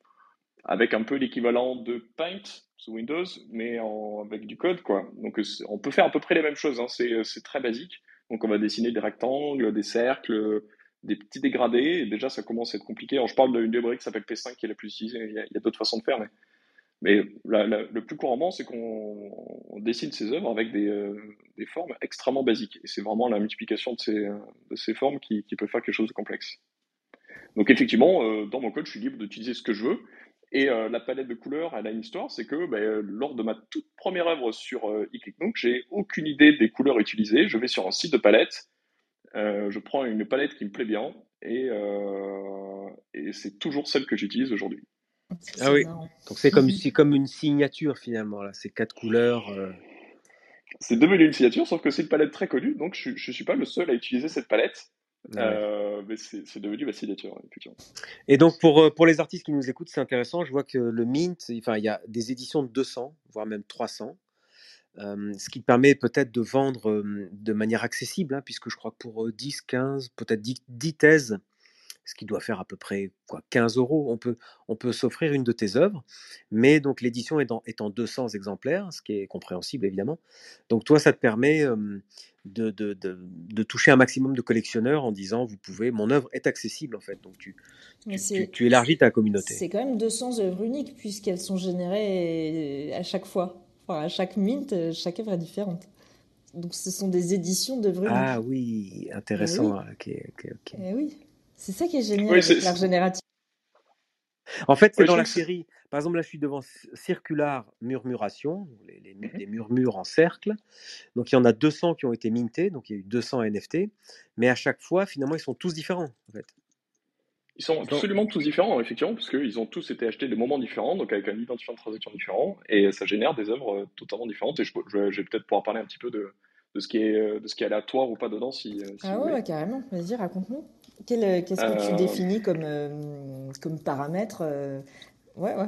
avec un peu l'équivalent de Paint sous Windows, mais avec du code, quoi. Donc, on peut faire à peu près les mêmes choses. hein. C'est, c'est très basique. Donc, on va dessiner des rectangles, des cercles, des petits dégradés. Et déjà, ça commence à être compliqué. Je parle d'une librairie qui s'appelle P5 qui est la plus utilisée. Il y a, d'autres façons de faire, mais le plus couramment, c'est qu'on on dessine ses œuvres avec des, euh, des formes extrêmement basiques. Et c'est vraiment la multiplication de ces, formes qui, peut faire quelque chose de complexe. Donc effectivement, euh, dans mon code, je suis libre d'utiliser ce que je veux. Et euh, la palette de couleurs, elle a une histoire, c'est que ben, lors de ma toute première œuvre sur euh, j'ai aucune idée des couleurs utilisées. Je vais sur un site de palette, euh, je prends une palette qui me plaît bien, et, euh, et c'est toujours celle que j'utilise aujourd'hui. Ah oui. marrant. Donc c'est comme, c'est comme une signature finalement, là, ces quatre couleurs. euh. C'est devenu une signature, sauf que c'est une palette très connue, donc je ne suis pas le seul à utiliser cette palette. Ah ouais. Euh, mais c'est devenu ma signature, effectivement. Et donc pour, pour les artistes qui nous écoutent, c'est intéressant. Je vois que le Mint, enfin, il y a des éditions de 200, voire même 300. Euh, ce qui te permet peut-être de vendre euh, de manière accessible, hein, puisque je crois que pour euh, 10, 15, peut-être 10, 10 thèses, ce qui doit faire à peu près quoi, 15 euros, on peut, on peut s'offrir une de tes œuvres, mais donc l'édition est, en- est en 200 exemplaires, ce qui est compréhensible évidemment. Donc toi, ça te permet de, de, de, de toucher un maximum de collectionneurs en disant, vous pouvez, mon œuvre est accessible en fait, donc tu, tu, tu, tu élargis ta communauté. c'est quand même 200 œuvres uniques puisqu'elles sont générées à chaque fois. Enfin, à chaque mint, euh, chaque œuvre est différente. Donc ce sont des éditions d'œuvres uniques. Ah oui, intéressant. hein, ok, ok, ok. Eh oui, c'est ça qui est génial Oui, avec l'art génératif. En fait, c'est dans la série. Par exemple, là, je suis devant Circular Murmuration, les, murmures en cercle. Donc, il y en a 200 qui ont été mintés, donc il y a eu 200 NFT. Mais à chaque fois, finalement, ils sont tous différents, en fait. Ils sont Donc, absolument tous différents, effectivement, parce qu'ils ont tous été achetés des moments différents, donc avec un identifiant de transaction différent, et ça génère des œuvres euh, totalement différentes. Et je, je, je vais peut-être pouvoir parler un petit peu de, de, ce qui est, euh, de ce qui est aléatoire ou pas dedans, si, euh, si Ah vous ouais, carrément. Vas-y, raconte-nous. Quel, Qu'est-ce que tu définis comme, euh, comme paramètre euh, Ouais, ouais.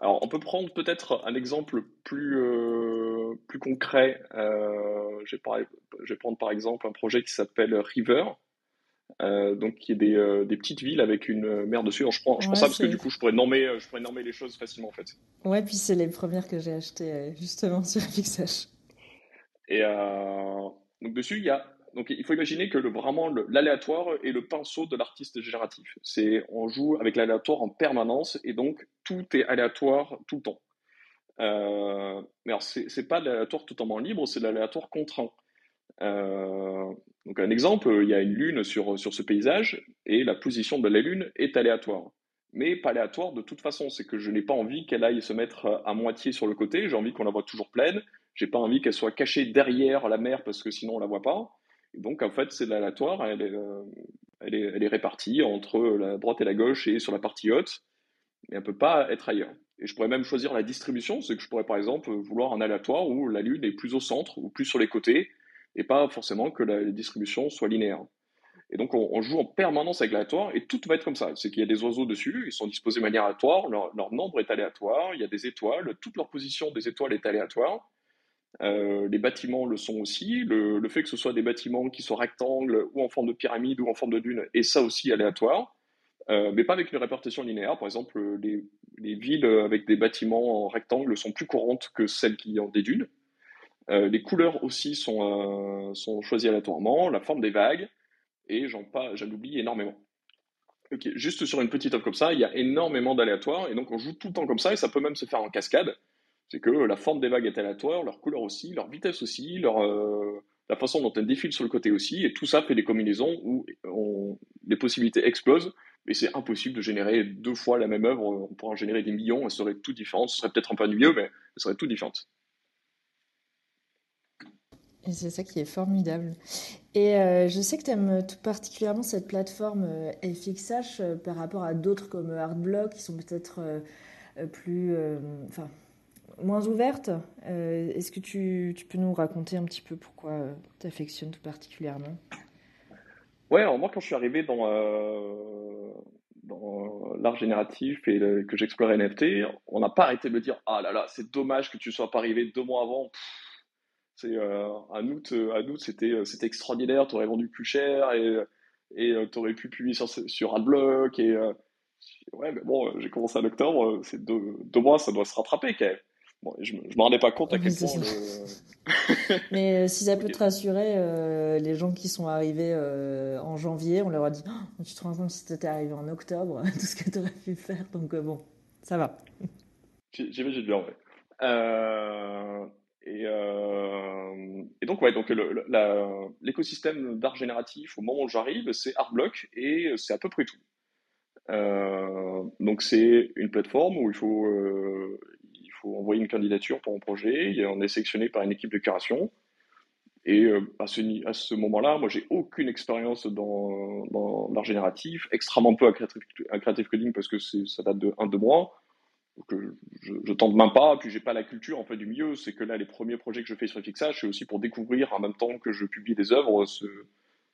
Alors, on peut prendre peut-être un exemple plus, euh, plus concret. Euh, je, vais parler- je vais prendre par exemple un projet qui s'appelle River, euh, donc qui est des, euh, des petites villes avec une mer dessus. Alors, je prends, je prends Ouais, ça parce que du coup, je pourrais nommer, euh, je pourrais nommer les choses facilement en fait. Ouais, puis c'est les premières que j'ai achetées euh, justement [LAUGHS] sur FXH. Et euh, donc dessus, il y a donc il faut imaginer que le, vraiment l'aléatoire est le pinceau de l'artiste génératif. C'est on joue avec l'aléatoire en permanence et donc tout est aléatoire tout le temps. Euh, mais alors c'est c'est pas de l'aléatoire totalement libre, c'est de l'aléatoire contraint. Euh, donc un exemple, il y a une lune sur sur ce paysage et la position de la lune est aléatoire. Mais pas aléatoire de toute façon, c'est que je n'ai pas envie qu'elle aille se mettre à moitié sur le côté, j'ai envie qu'on la voit toujours pleine. J'ai pas envie qu'elle soit cachée derrière la mer parce que sinon on la voit pas. Et donc en fait c'est de l'aléatoire, elle est, euh, elle est, elle est répartie entre la droite et la gauche et sur la partie haute, mais elle peut pas être ailleurs. Et je pourrais même choisir la distribution, c'est que je pourrais par exemple vouloir un aléatoire où la lune est plus au centre ou plus sur les côtés, et pas forcément que la distribution soit linéaire. Et donc on, joue en permanence avec l'aléatoire et tout va être comme ça. C'est qu'il y a des oiseaux dessus, ils sont disposés de manière aléatoire, leur, nombre est aléatoire, il y a des étoiles, toute leur position des étoiles est aléatoire. Euh, les bâtiments le sont aussi. Le, le fait que ce soit des bâtiments qui soient rectangles ou en forme de pyramide ou en forme de dune est ça aussi aléatoire, euh, mais pas avec une répartition linéaire. Par exemple, les, les villes avec des bâtiments en rectangle sont plus courantes que celles qui ont des dunes. Euh, les couleurs aussi sont, euh, sont choisies aléatoirement, la forme des vagues, et j'en j'en oublie énormément. Juste sur une petite œuvre comme ça, il y a énormément d'aléatoires, et donc on joue tout le temps comme ça, et ça peut même se faire en cascade. C'est que la forme des vagues est aléatoire, leur couleur aussi, leur vitesse aussi, leur, euh, la façon dont elles défilent sur le côté aussi, et tout ça fait des combinaisons où les possibilités explosent, mais c'est impossible de générer deux fois la même œuvre, on pourrait en générer des millions, elles seraient toutes différentes, ce serait peut-être un peu ennuyeux, mais elles seraient toutes différentes. C'est ça qui est formidable. Et euh, je sais que tu aimes tout particulièrement cette plateforme euh, FXH euh, par rapport à d'autres comme Artblock qui sont peut-être euh, plus, enfin, moins ouverte. Euh, Est-ce que tu, tu peux nous raconter un petit peu pourquoi tu affectionnes tout particulièrement? Ouais, alors moi quand je suis arrivé dans, l'art génératif et que j'explorais NFT, on n'a pas arrêté de me dire, ah là là, c'est dommage que tu sois pas arrivé deux mois avant. C'est euh, un août, euh, un août, c'était euh, c'était extraordinaire, t'aurais vendu plus cher et et euh, t'aurais pu publier sur sur Adblock et euh, ouais, mais bon, euh, j'ai commencé en octobre, euh, c'est deux, deux mois, ça doit se rattraper quand même. Bon, je je me rendais pas compte à Oui, quel point le Mais euh, si ça peut te rassurer, euh, les gens qui sont arrivés euh, en janvier, on leur a dit, Oh, tu te rends compte si t'étais arrivé en octobre, [LAUGHS] tout ce que t'aurais pu faire. Donc euh, bon, ça va. J'ai- J'imagine bien, ouais. Euh, et, donc, ouais, l'écosystème d'art génératif, au moment où j'arrive, c'est Artblock et c'est à peu près tout. Euh, donc, c'est une plateforme où il faut, euh, il faut envoyer une candidature pour un projet, et on est sélectionné par une équipe de curation. Et à ce, moment-là, moi, j'ai aucune expérience dans, l'art génératif, extrêmement peu à Creative, à Creative Coding parce que ça date de un, deux mois. Euh, je, je tente même pas, puis j'ai pas la culture en fait du milieu. C'est que là, les premiers projets que je fais sur Fixage, c'est aussi pour découvrir en même temps que je publie des œuvres ce,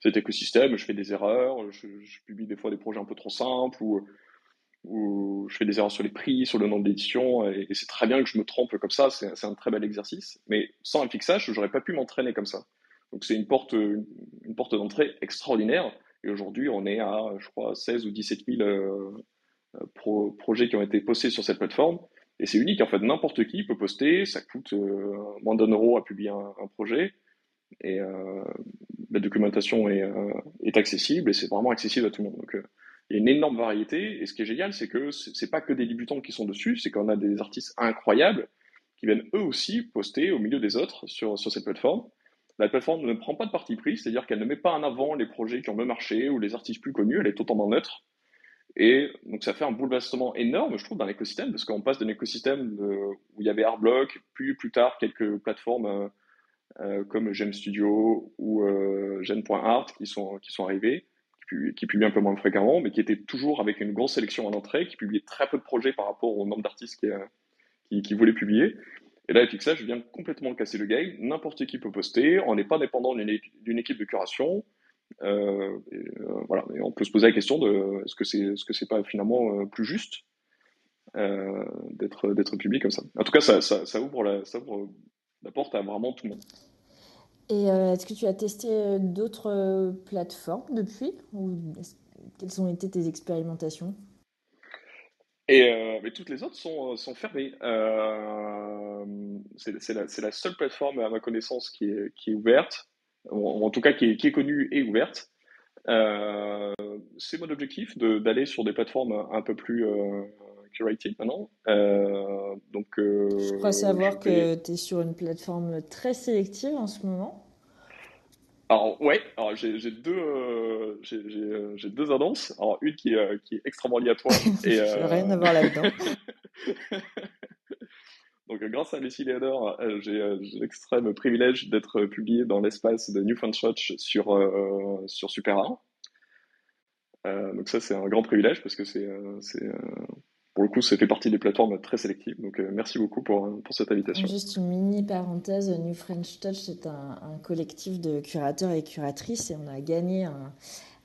cet écosystème. Je fais des erreurs, je, publie des fois des projets un peu trop simples ou, je fais des erreurs sur les prix, sur le nombre d'éditions, et, c'est très bien que je me trompe comme ça. C'est un très bel exercice. Mais sans un Fixage, j'aurais pas pu m'entraîner comme ça. Donc c'est une porte, une porte d'entrée extraordinaire. Et aujourd'hui, on est à, je crois, 16 ou 17 000 euh, pro- projets qui ont été postés sur cette plateforme. Et c'est unique, en fait, n'importe qui peut poster, ça coûte euh, moins d'un euro à publier un, projet, et euh, la documentation est, euh, accessible, et c'est vraiment accessible à tout le monde. Donc, euh, il y a une énorme variété, et ce qui est génial, c'est que c'est pas que des débutants qui sont dessus, c'est qu'on a des artistes incroyables qui viennent eux aussi poster au milieu des autres sur, sur cette plateforme. La plateforme ne prend pas de parti pris, c'est-à-dire qu'elle ne met pas en avant les projets qui ont mieux marché ou les artistes plus connus, elle est totalement neutre. Et donc ça fait un bouleversement énorme, je trouve, dans l'écosystème, parce qu'on passe d'un écosystème de- où il y avait Artblock, puis plus tard quelques plateformes euh, euh, comme Gem Studio ou euh, Gen.art qui sont, qui sont arrivées, qui, pu- qui publient un peu moins fréquemment, mais qui étaient toujours avec une grosse sélection en entrée, qui publiaient très peu de projets par rapport au nombre d'artistes qui, euh, qui, voulaient publier. Et là, Fixage vient complètement casser le game. N'importe qui peut poster. On n'est pas dépendant d'une équipe de curation. Euh, et, euh, voilà. Et on peut se poser la question de est-ce que c'est est-ce que c'est pas finalement euh, plus juste d'être d'être public comme ça? En tout cas, ça, ça, ça ouvre la ça ouvre la porte à vraiment tout le monde. Et est-ce que tu as testé d'autres plateformes depuis? Ou quelles ont été tes expérimentations? Et euh, mais toutes les autres sont, sont fermées. Euh, c'est la, la seule plateforme à ma connaissance qui est, qui est ouverte, ou en tout cas qui est, qui est connue et ouverte. Euh, c'est mon objectif de- d'aller sur des plateformes un peu plus euh, curated maintenant. Euh, donc, Je crois savoir je vais- que tu es sur une plateforme très sélective en ce moment. Alors ouais, alors j'ai deux j'ai deux annonces. Alors une qui est qui est extrêmement liée à toi [LAUGHS] et Rien à voir là-dedans. [LAUGHS] Donc, grâce à Lucie Leonor, euh, j'ai euh, j'ai l'extrême privilège d'être publié dans l'espace de New Church sur, euh, sur Super donc ça, c'est un grand privilège parce que c'est, pour le coup, ça fait partie des plateformes très sélectives. Donc, merci beaucoup pour, pour cette invitation. Juste une mini parenthèse, New French Touch, c'est un, collectif de curateurs et curatrices et on a gagné un,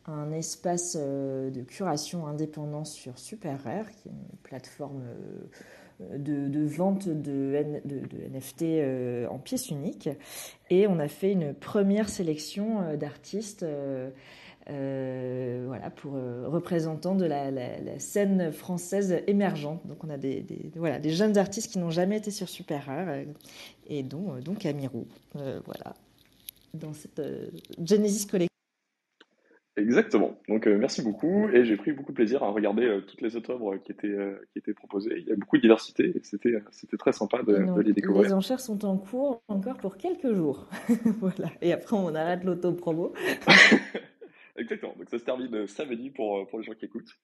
un espace de curation indépendant sur Super qui est une plateforme de, vente de, NFT euh, en pièces uniques. Et on a fait une première sélection euh, d'artistes. euh, voilà, pour représentants de la, scène française émergente. Donc on a des, voilà, des jeunes artistes qui n'ont jamais été sur Super Rare, euh, et dont donc Amirou, voilà, dans cette Genesis Collection. Exactement. Donc, euh, merci beaucoup. Et j'ai pris beaucoup de plaisir à regarder euh, toutes les autres œuvres qui étaient, euh, qui étaient proposées. Il y a beaucoup de diversité et c'était, c'était très sympa de, les les découvrir. enchères sont en cours encore pour quelques jours. [LAUGHS] voilà. Et après, on arrête l'auto-promo. [LAUGHS] Exactement. Donc, ça se termine samedi pour, pour les gens qui écoutent.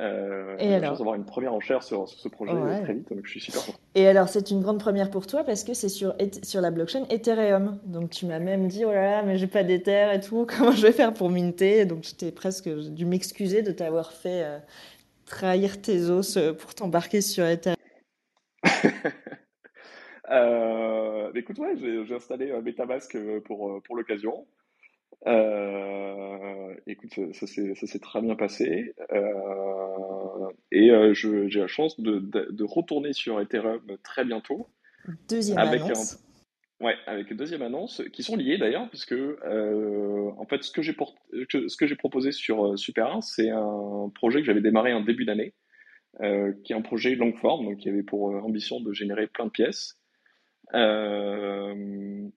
Euh, Et alors d'avoir une première enchère sur, sur ce projet euh, Ouais. très vite, donc je suis super content. Et alors, c'est une grande première pour toi parce que c'est sur, sur la blockchain Ethereum. Donc, tu m'as même dit, oh là là, mais j'ai pas d'Ether et tout, [LAUGHS] comment je vais faire pour minter? Donc, j'étais presque, dû m'excuser de t'avoir fait euh, trahir tes os euh, pour t'embarquer sur Ethereum. [LAUGHS] Euh, écoute, ouais, j'ai installé MetaMask pour, pour l'occasion. Euh, écoute, ça, ça s'est très bien passé. Euh, et euh, j'ai la chance de, de, de retourner sur Ethereum très bientôt Deuxième avec un, annonce. ouais, avec une deuxième annonce qui sont liées d'ailleurs, puisque en fait, ce que j'ai proposé sur Super 1, c'est un projet que j'avais démarré en début d'année, qui est un projet long forme, donc qui avait pour ambition de générer plein de pièces. Euh,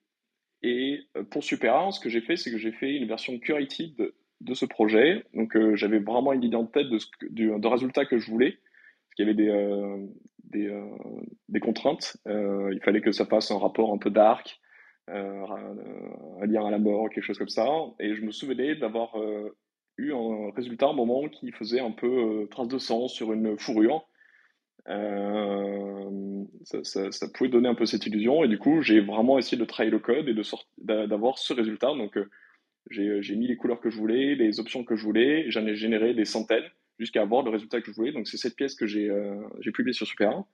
et euh, pour Super 1, ce que j'ai fait, c'est que j'ai fait une version curated de, ce projet. Donc euh, j'avais vraiment une idée en tête de, ce du, de résultat que je voulais, parce qu'il y avait des, euh, des, des contraintes. Il fallait que ça fasse un rapport un peu dark, un lien à la mort, quelque chose comme ça. Et je me souvenais d'avoir eu un résultat, un moment qui faisait un peu trace de sang sur une fourrure. Euh, ça, ça- ça pouvait donner un peu cette illusion et du coup j'ai vraiment essayé de travailler le code et de d'avoir ce résultat. Donc euh, j'ai j'ai mis les couleurs que je voulais, les options que je voulais, j'en ai généré des centaines jusqu'à avoir le résultat que je voulais. Donc c'est cette pièce que j'ai euh, publiée sur Super 1.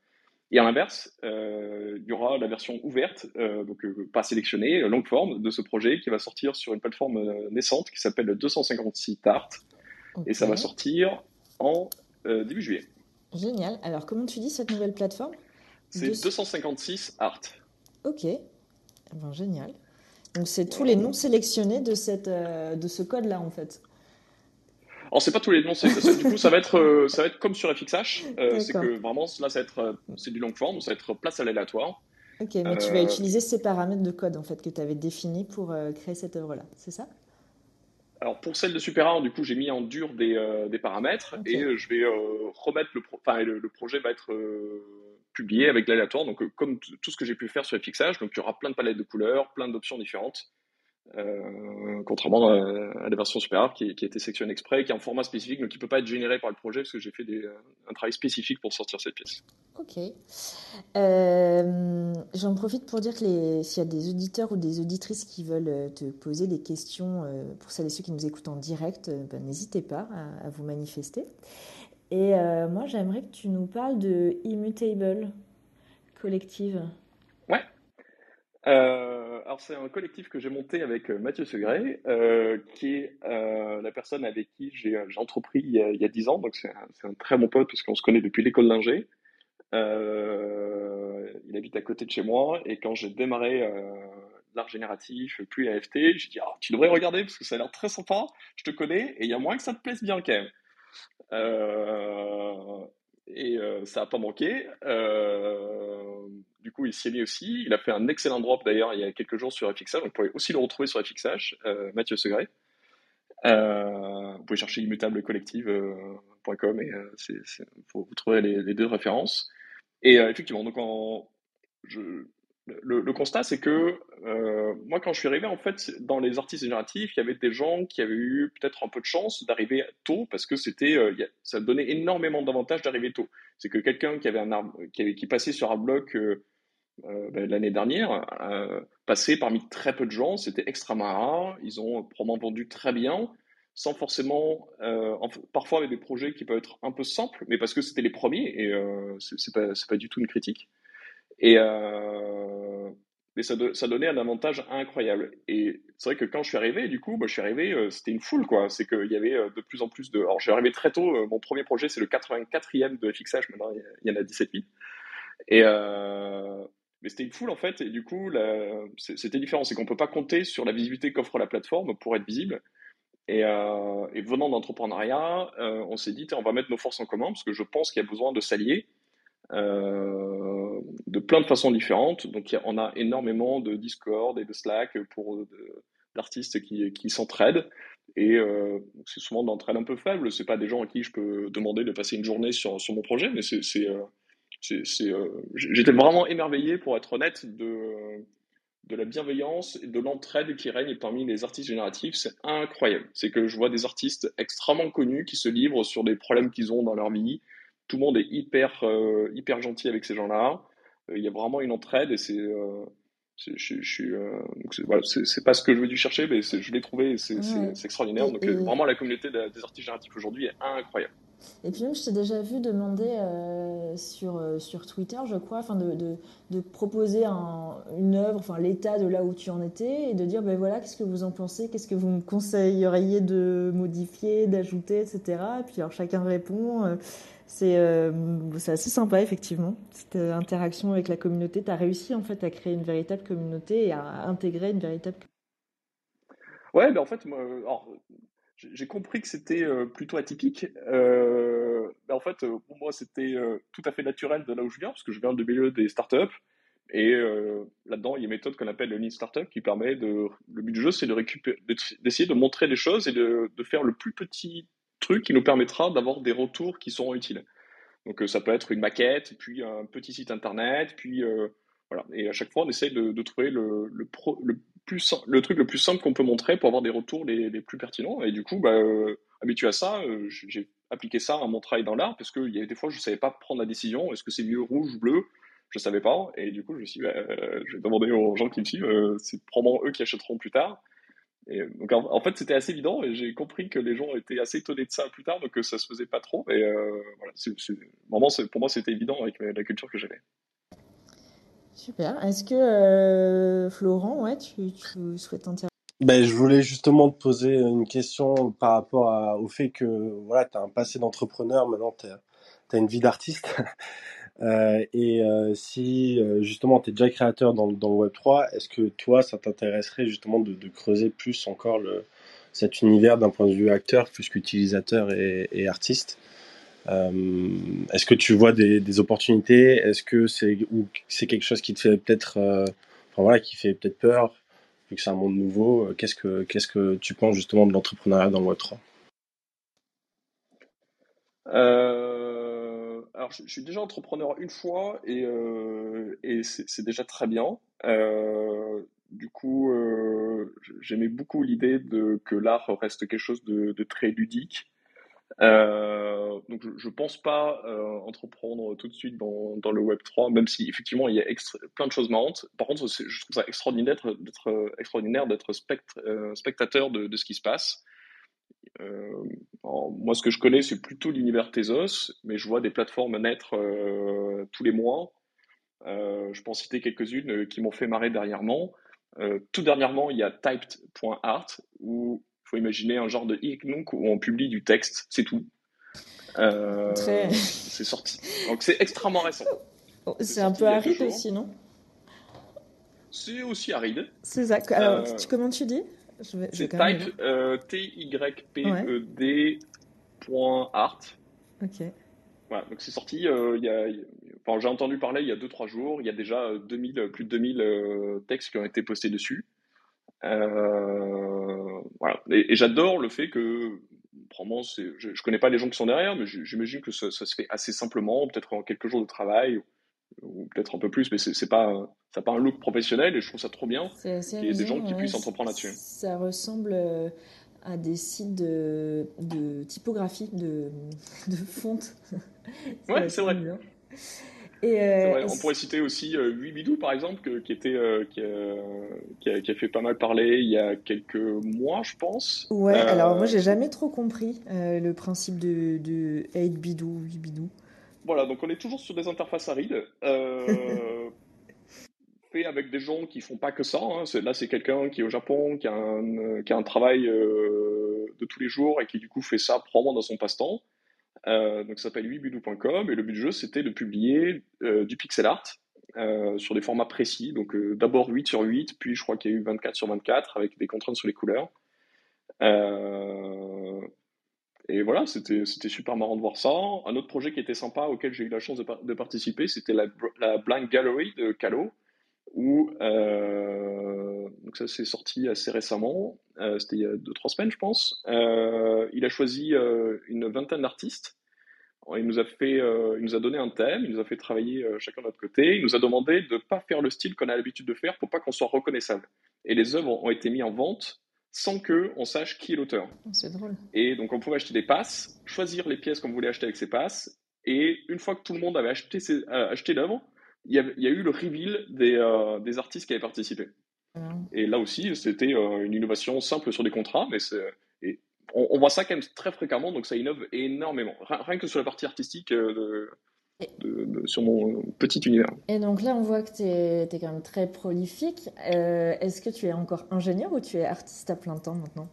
Et à l'inverse, euh, il y aura la version ouverte, euh, donc euh, pas sélectionnée, euh, longue forme de ce projet qui va sortir sur une plateforme euh, naissante qui s'appelle 256 Tart et ça va sortir en euh, début juillet. Génial. Alors, comment tu dis cette nouvelle plateforme? C'est Deux- 256 Art. Ok. Eh Ben, génial. Donc, c'est tous les noms sélectionnés de, cette, euh, de ce code-là, en fait. Alors c'est pas tous les noms, c'est, c'est- du coup ça va être euh, ça va être comme sur FXH, euh, c'est que vraiment là ça va être euh, c'est du long form, ça va être place à l'aléatoire. Ok, mais tu vas utiliser ces paramètres de code, en fait, que tu avais définis pour créer cette œuvre-là. C'est ça? Alors pour celle de Super 1, du coup j'ai mis en dur des, euh, des paramètres et euh, je vais euh, remettre le pro- enfin le, le projet va être euh, publié avec l'aléatoire, donc comme tout ce que j'ai pu faire sur FXH, donc il y aura plein de palettes de couleurs, plein d'options différentes. Euh, contrairement à, à la version Super 1 qui, a été sélectionnée exprès, qui est en format spécifique, donc qui peut pas être généré par le projet parce que j'ai fait euh, un travail spécifique pour sortir cette pièce. Ok. Euh, j'en profite pour dire que s'il y a des auditeurs ou des auditrices qui veulent euh, te poser des questions, euh, pour celles et ceux qui nous écoutent en direct, euh, ben, n'hésitez pas à, vous manifester. Et euh, moi, j'aimerais que tu nous parles de Immutable Collective. Euh, alors c'est un collectif que j'ai monté avec euh, Mathieu Segret, euh, qui est la personne avec qui j'ai entrepris il y a, il y a 10 ans, donc c'est un, un très bon pote puisqu'on se connaît depuis l'école d'ingé. Il habite à côté de chez moi et quand j'ai démarré l'art génératif, puis l'AFT, j'ai dit ah, tu devrais regarder parce que ça a l'air très sympa, je te connais et il y a moyen que ça te plaise bien quand même. Et euh, ça n'a pas manqué. Euh, du coup, il s'y est mis aussi. Il a fait un excellent drop d'ailleurs il y a quelques jours sur FXH. Vous pouvez aussi le retrouver sur FXH, euh, Mathieu Segret. Vous pouvez chercher immutablecollective.com et vous, trouverez les, deux références. Et effectivement, donc en, le, constat, c'est que quand je suis arrivé, en fait, dans les artistes génératifs, il y avait des gens qui avaient eu peut-être un peu de chance d'arriver tôt parce que c'était, euh, ça donnait énormément d'avantages d'arriver tôt. C'est que quelqu'un qui avait un qui, passait sur un bloc euh, euh, ben, l'année dernière, euh, passait parmi très peu de gens, c'était extrêmement rare. Ils ont probablement vendu très bien, sans forcément, en- parfois avec des projets qui peuvent être un peu simples, mais parce que c'était les premiers et c'est pas, pas du tout une critique. Et mais ça, do- ça donnait un avantage incroyable. Et c'est vrai que quand je suis arrivé, du coup, bah, je suis arrivé, euh, c'était une foule, quoi. C'est qu'il y avait euh, de plus en plus de. Alors, je arrivé très tôt. euh, mon premier projet, c'est le 84e de FXH. Maintenant, il y en a 17 000. Et euh, mais c'était une foule, en fait. Et du coup, c'était différent. C'est qu'on peut pas compter sur la visibilité qu'offre la plateforme pour être visible. Et, venant d'entrepreneuriat, on s'est dit, on va mettre nos forces en commun parce que je pense qu'il y a besoin de s'allier euh, de plein de façons différentes. Donc, on a énormément de Discord et de Slack pour de- d'artistes qui, s'entraident. Et euh, c'est souvent d'entraide un peu faible. C'est pas des gens à qui je peux demander de passer une journée sur, mon projet, mais c'est, euh, euh, j'étais vraiment émerveillé, pour être honnête, de, de la bienveillance et de l'entraide qui règne parmi les artistes génératifs. C'est incroyable. C'est que je vois des artistes extrêmement connus qui se livrent sur des problèmes qu'ils ont dans leur vie. Tout le monde est hyper, euh, hyper gentil avec ces gens-là. Euh, Il y a vraiment une entraide et c'est, euh, je, suis, c'est, voilà, pas ce que je veux dû chercher, mais je l'ai trouvé et c'est, Ouais. extraordinaire. Donc et- vraiment la communauté de- des artistes génératifs aujourd'hui est incroyable. Et puis même, je t'ai déjà vu demander euh, sur, euh, sur Twitter, je crois, enfin de, de, de proposer un- une œuvre, enfin l'état de là où tu en étais, et de dire, ben voilà, qu'est-ce que vous en pensez, qu'est-ce que vous me conseilleriez de modifier, d'ajouter, etc. Et puis alors chacun répond. euh, c'est euh, c'est assez sympa, effectivement, cette euh, interaction avec la communauté. Tu as réussi en fait à créer une véritable communauté et à intégrer une véritable Ouais, ben en fait, alors, j'ai compris que c'était euh, plutôt atypique. Euh, ben en fait, euh, pour moi, c'était euh, tout à fait naturel de là où je viens, parce que je viens du milieu des startups. Et euh, là-dedans, il y a une méthode qu'on appelle le Lean Startup qui permet de. Le but du jeu, c'est d'essayer de montrer des choses et de faire le plus petit truc qui nous permettra d'avoir des retours qui seront utiles. Donc, euh, ça peut être une maquette, puis un petit site internet, puis euh, voilà. Et à chaque fois, on essaye de, trouver le, plus, le truc le plus simple qu'on peut montrer pour avoir des retours les, plus pertinents. Et du coup, bah, euh, habitué à ça, j'ai appliqué ça à mon travail dans l'art, parce qu'il y avait des fois, je ne savais pas prendre la décision. Est-ce que c'est mieux rouge ou bleu? Je ne savais pas. Et du coup, je me suis dit, bah, je vais demander aux gens qui me suivent, c'est probablement eux qui achèteront plus tard. Et donc en, en fait, c'était assez évident et j'ai compris que les gens étaient assez étonnés de ça plus tard, donc euh, ça se faisait pas trop. Et euh, voilà, vraiment, pour moi, c'était évident avec la culture que j'avais. Super. Est-ce que euh, Florent, ouais, tu, tu souhaites intervenir? Ben, je voulais justement te poser une question par rapport à- au fait que voilà, tu as un passé d'entrepreneur, maintenant tu as, une vie d'artiste. Euh, et euh, si euh, justement tu es déjà créateur dans, dans le Web3, est-ce que toi, ça t'intéresserait justement de, de creuser plus encore le, cet univers d'un point de vue acteur plus qu'utilisateur et, et artiste? Euh, est-ce que tu vois des, des opportunités? Est-ce que c'est ou c'est quelque chose qui te fait peut-être, euh, enfin voilà, qui fait peut-être peur? vu que c'est un monde nouveau, euh, qu'est-ce que qu'est-ce que tu penses justement de l'entrepreneuriat dans le Web3? Alors, je, suis déjà entrepreneur une fois et, euh, c'est déjà très bien. Euh, du coup, euh, j'aimais beaucoup l'idée que l'art reste quelque chose de, très ludique. Donc, je, je pense pas entreprendre tout de suite dans, le Web 3, même si effectivement il y a plein de choses marrantes. Par contre, je trouve ça extraordinaire d'être spectateur de ce qui se passe. Euh, alors, moi, ce que je connais, c'est plutôt l'univers Tezos, mais je vois des plateformes naître euh, tous les mois. Euh, je peux en citer quelques-unes qui m'ont fait marrer dernièrement. Tout dernièrement, il y a typed.art, où il faut imaginer un genre de e-nook où on publie du texte, c'est tout. Très. c'est sorti. Donc c'est extrêmement récent. Oh, C'est C'est un peu aride aussi, non? C'est aussi aride. C'est ça. Alors, tu- comment tu dis? Je vais, C'est type euh, T-Y-P-E-D point art. Ok. Voilà, donc c'est sorti, euh, y a, il y a- enfin, j'ai entendu parler il y a 2-3 jours, il y a déjà euh, 2000, euh, plus de 2000 euh, textes qui ont été postés dessus. Euh, voilà. Et, et j'adore le fait que, probablement, c'est, je, je connais pas les gens qui sont derrière, mais j'imagine que ça, ça se fait assez simplement, peut-être en quelques jours de travail, ou, peut-être un peu plus, mais c'est, pas, ça n'a pas un look professionnel, et je trouve ça trop bien qu'il y ait des gens qui ouais. puissent entreprendre là-dessus. Ça ressemble euh, à des sites de, de typographie, de, [LAUGHS] de fonte. [LAUGHS] Ouais, assez c'est vrai. Et euh. On pourrait citer aussi euh, 8 Bidou, par exemple, que- qui était, euh, qui, a, qui, a, qui a fait pas mal parler il y a quelques mois, je pense. Ouais, alors moi Euh, j'ai jamais trop compris euh, le principe de, de 8 bidou, 8 bidou. Voilà, donc on est toujours sur des interfaces arides, euh, [LAUGHS] fait avec des gens qui font pas que ça. hein. Là, c'est quelqu'un qui est au Japon, qui a un, qui a un travail euh, de tous les jours et qui du coup fait ça probablement dans son passe-temps. Euh, donc ça s'appelle 8bidou.com et le but du jeu c'était de publier euh, du pixel art sur des formats précis. Donc d'abord 8 sur 8, puis je crois qu'il y a eu 24 sur 24 avec des contraintes sur les couleurs. Euh, et voilà, c'était super marrant de voir ça. Un autre projet qui était sympa auquel j'ai eu la chance de, par- de participer, c'était la, la Blind Gallery de Calo, où euh, donc ça s'est sorti assez récemment, euh, c'était il y a deux trois semaines je pense. Euh, il a choisi une vingtaine d'artistes. Il nous a il nous a donné un thème, il nous a fait travailler chacun de notre côté. Il nous a demandé de pas faire le style qu'on a l'habitude de faire pour pas qu'on soit reconnaissable. Et les œuvres ont été mises en vente sans que on sache qui est l'auteur. Oh, C'est drôle. Et donc, on pouvait acheter des passes, choisir les pièces qu'on voulait acheter avec ces passes. Et une fois que tout le monde avait acheté, ses- euh, acheté l'œuvre, il y, a eu le reveal des, euh, des artistes qui avaient participé. Voilà. Et là aussi, c'était euh, une innovation simple sur des contrats, mais et on, on voit ça quand même très fréquemment, donc ça innove énormément. Rien, rien que sur la partie artistique de, de- de- sur mon petit univers. Et donc là, on voit que tu es, quand même très prolifique. Euh, Est-ce que tu es encore ingénieur ou tu es artiste à plein temps maintenant?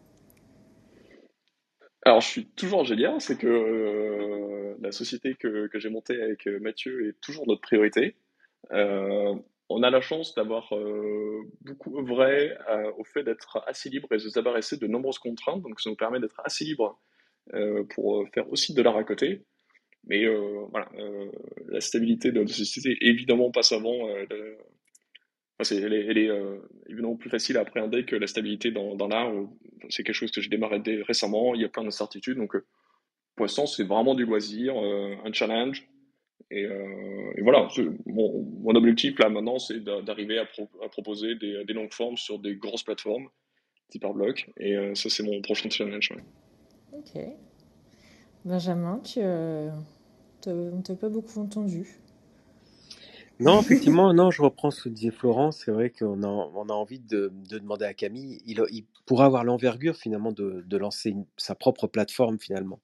Alors, je suis toujours ingénieur, c'est que euh, la société que, que j'ai montée avec Mathieu est toujours notre priorité. Euh, on a la chance d'avoir euh, beaucoup œuvré au fait d'être assez libre et de se débarrasser de nombreuses contraintes, donc ça nous permet d'être assez libre pour faire aussi de l'art à côté. Mais euh, voilà, euh, la stabilité de notre société évidemment passe avant. euh, elle est, évidemment plus facile à appréhender que la stabilité dans, dans l'art. C'est quelque chose que j'ai démarré récemment. Il y a plein d'incertitudes. Donc, pour l'instant, c'est vraiment du loisir, un challenge. Et, et voilà, mon, objectif là maintenant, c'est d'a- d'arriver à, pro- à proposer des, longues formes sur des grosses plateformes, type Arblock. Et euh, ça, c'est mon prochain challenge. Ok. Benjamin, tu on t'a pas beaucoup entendu. Non, [LAUGHS] effectivement, non, je reprends ce que disait Florent. C'est vrai qu'on a, on a envie de, de demander à Camille. Il, il pourra avoir l'envergure finalement de, de lancer une- sa propre plateforme finalement.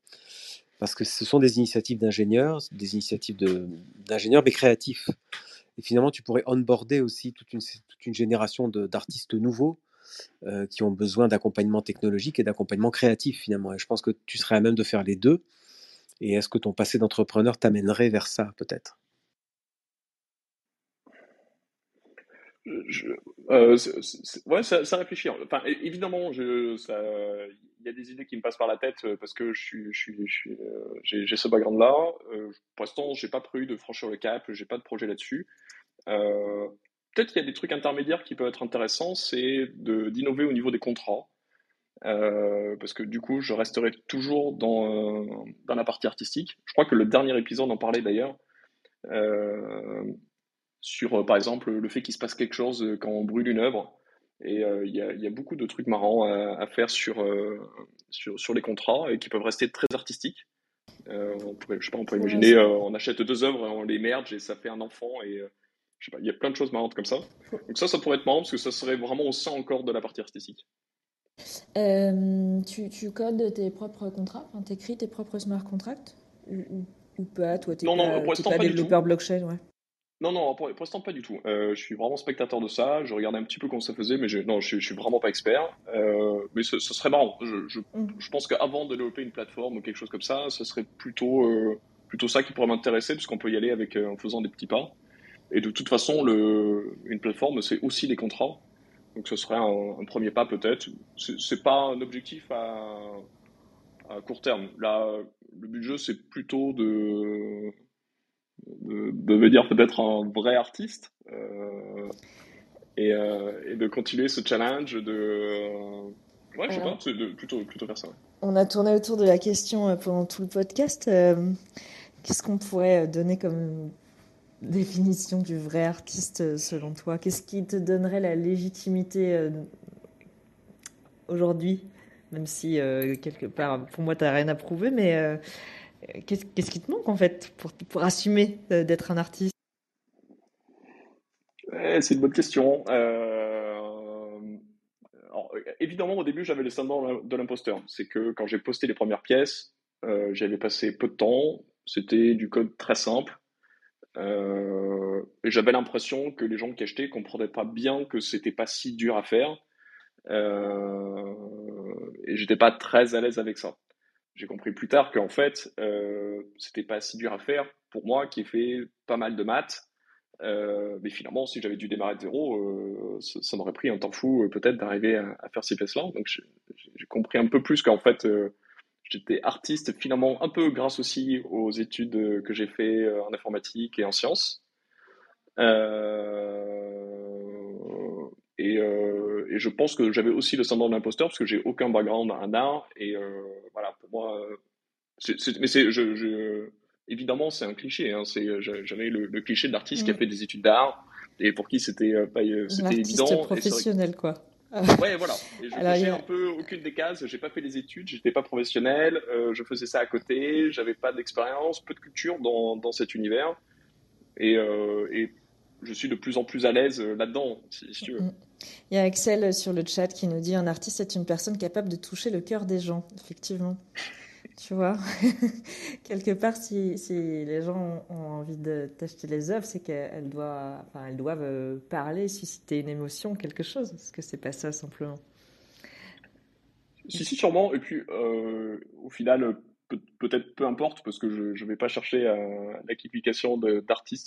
Parce que ce sont des initiatives d'ingénieurs, des initiatives de- d'ingénieurs, mais créatifs. Et finalement, tu pourrais onboarder aussi toute une, toute une génération d'artistes nouveaux euh, qui ont besoin d'accompagnement technologique et d'accompagnement créatif finalement. Et je pense que tu serais à même de faire les deux. Et est-ce que ton passé d'entrepreneur t'amènerait vers ça peut-être? Euh, c'est- ouais, ça, ça réfléchit. Enfin, évidemment, il y a des idées qui me passent par la tête euh, parce que je euh, j'ai, ce background-là. Euh, pour l'instant, j'ai pas prévu de franchir le cap, j'ai pas de projet là-dessus. Euh, peut-être qu'il y a des trucs intermédiaires qui peuvent être intéressants, c'est d'innover au niveau des contrats. Euh, parce que du coup, je resterai toujours dans, euh, dans la partie artistique. Je crois que le dernier épisode en parlait d'ailleurs. Euh, sur, par exemple, le fait qu'il se passe quelque chose quand on brûle une œuvre. Et il y a, il y a beaucoup de trucs marrants à, à faire sur, sur, sur les contrats et qui peuvent rester très artistiques. On pourrait, je sais pas, on pourrait imaginer, on achète deux œuvres, on les merge et ça fait un enfant. Et je sais pas, il y a plein de choses marrantes comme ça. Donc ça, ça pourrait être marrant parce que ça serait vraiment au sein encore de la partie artistique. Euh, tu, tu codes tes propres contrats, enfin, t'écris tes propres smart contracts ou, ou- ou pas? Toi, Non, non, pas, pour l'instant, pas pas développeur blockchain, ouais. Non, non, pour, pour l'instant, pas du tout. Euh, je suis vraiment spectateur de ça. Je regardais un petit peu comment ça faisait, mais je, non, je, je suis vraiment pas expert. Euh, mais ce, ce serait marrant. Je, je, Mm. je pense qu'avant de développer une plateforme ou quelque chose comme ça, ce serait plutôt, plutôt ça qui pourrait m'intéresser, puisqu'on peut y aller avec, en faisant des petits pas. Et de toute façon, le, une plateforme, c'est aussi les contrats. Donc ce serait un, un premier pas peut-être. C'est pas un objectif à, à court terme. Là, le but du jeu, c'est plutôt de, de devenir peut-être un vrai artiste euh, et, euh, et de continuer ce challenge de euh, ouais je sais pas de plutôt plutôt faire ça ouais. On a tourné autour de la question euh, pendant tout le podcast. Qu'est-ce qu'on pourrait donner comme définition du vrai artiste euh, selon toi? Qu'est-ce qui te donnerait la légitimité euh, aujourd'hui? Même si euh, quelque part, pour moi, tu n'as rien à prouver, mais qu'est-ce qui te manque en fait pour, pour assumer d'être un artiste? C'est une bonne question. Évidemment au début j'avais le syndrome de l'imposteur. C'est que quand j'ai posté les premières pièces j'avais passé peu de temps. C'était du code très simple Euh, j'avais l'impression que les gens qui achetaient comprenaient pas bien que c'était pas si dur à faire Euh, et j'étais pas très à l'aise avec ça. J'ai compris plus tard qu'en fait, euh, c'était pas si dur à faire pour moi qui ai fait pas mal de maths. Euh, mais finalement, si j'avais dû démarrer de zéro, ça, m'aurait pris un temps fou peut-être d'arriver à, à faire ces pièces-là. Donc j'ai compris un peu plus qu'en fait, j'étais artiste finalement un peu grâce aussi aux études que j'ai fait euh, en informatique et en sciences. Euh, et, euh, et je pense que j'avais aussi le syndrome de l'imposteur parce que j'ai aucun background en art et euh, voilà pour moi mais c'est je, je- évidemment c'est un cliché hein, c'est j'avais le, le cliché de l'artiste qui a Mm. fait des études d'art et pour qui c'était pas c'était évident et professionnel, quoi. Ouais, voilà. Et je Alors, a- un peu aucune des cases. J'ai pas fait les études, j'étais pas professionnel, euh, je faisais ça à côté, j'avais pas d'expérience, peu de culture dans, dans cet univers. Et, euh, et je suis de plus en plus à l'aise euh, là-dedans, si, si tu veux. Mm. Il y a Axel sur le chat qui nous dit un artiste est une personne capable de toucher le cœur des gens. Effectivement. Tu vois, [LAUGHS] quelque part, si, les gens ont envie de t'acheter les œuvres, c'est qu'elles doivent, euh, parler, susciter une émotion, quelque chose. Parce que c'est pas ça simplement. Si, si, sûrement. Et puis, euh, au final, peut- peut-être peu importe, parce que je ne vais pas chercher euh, la qualification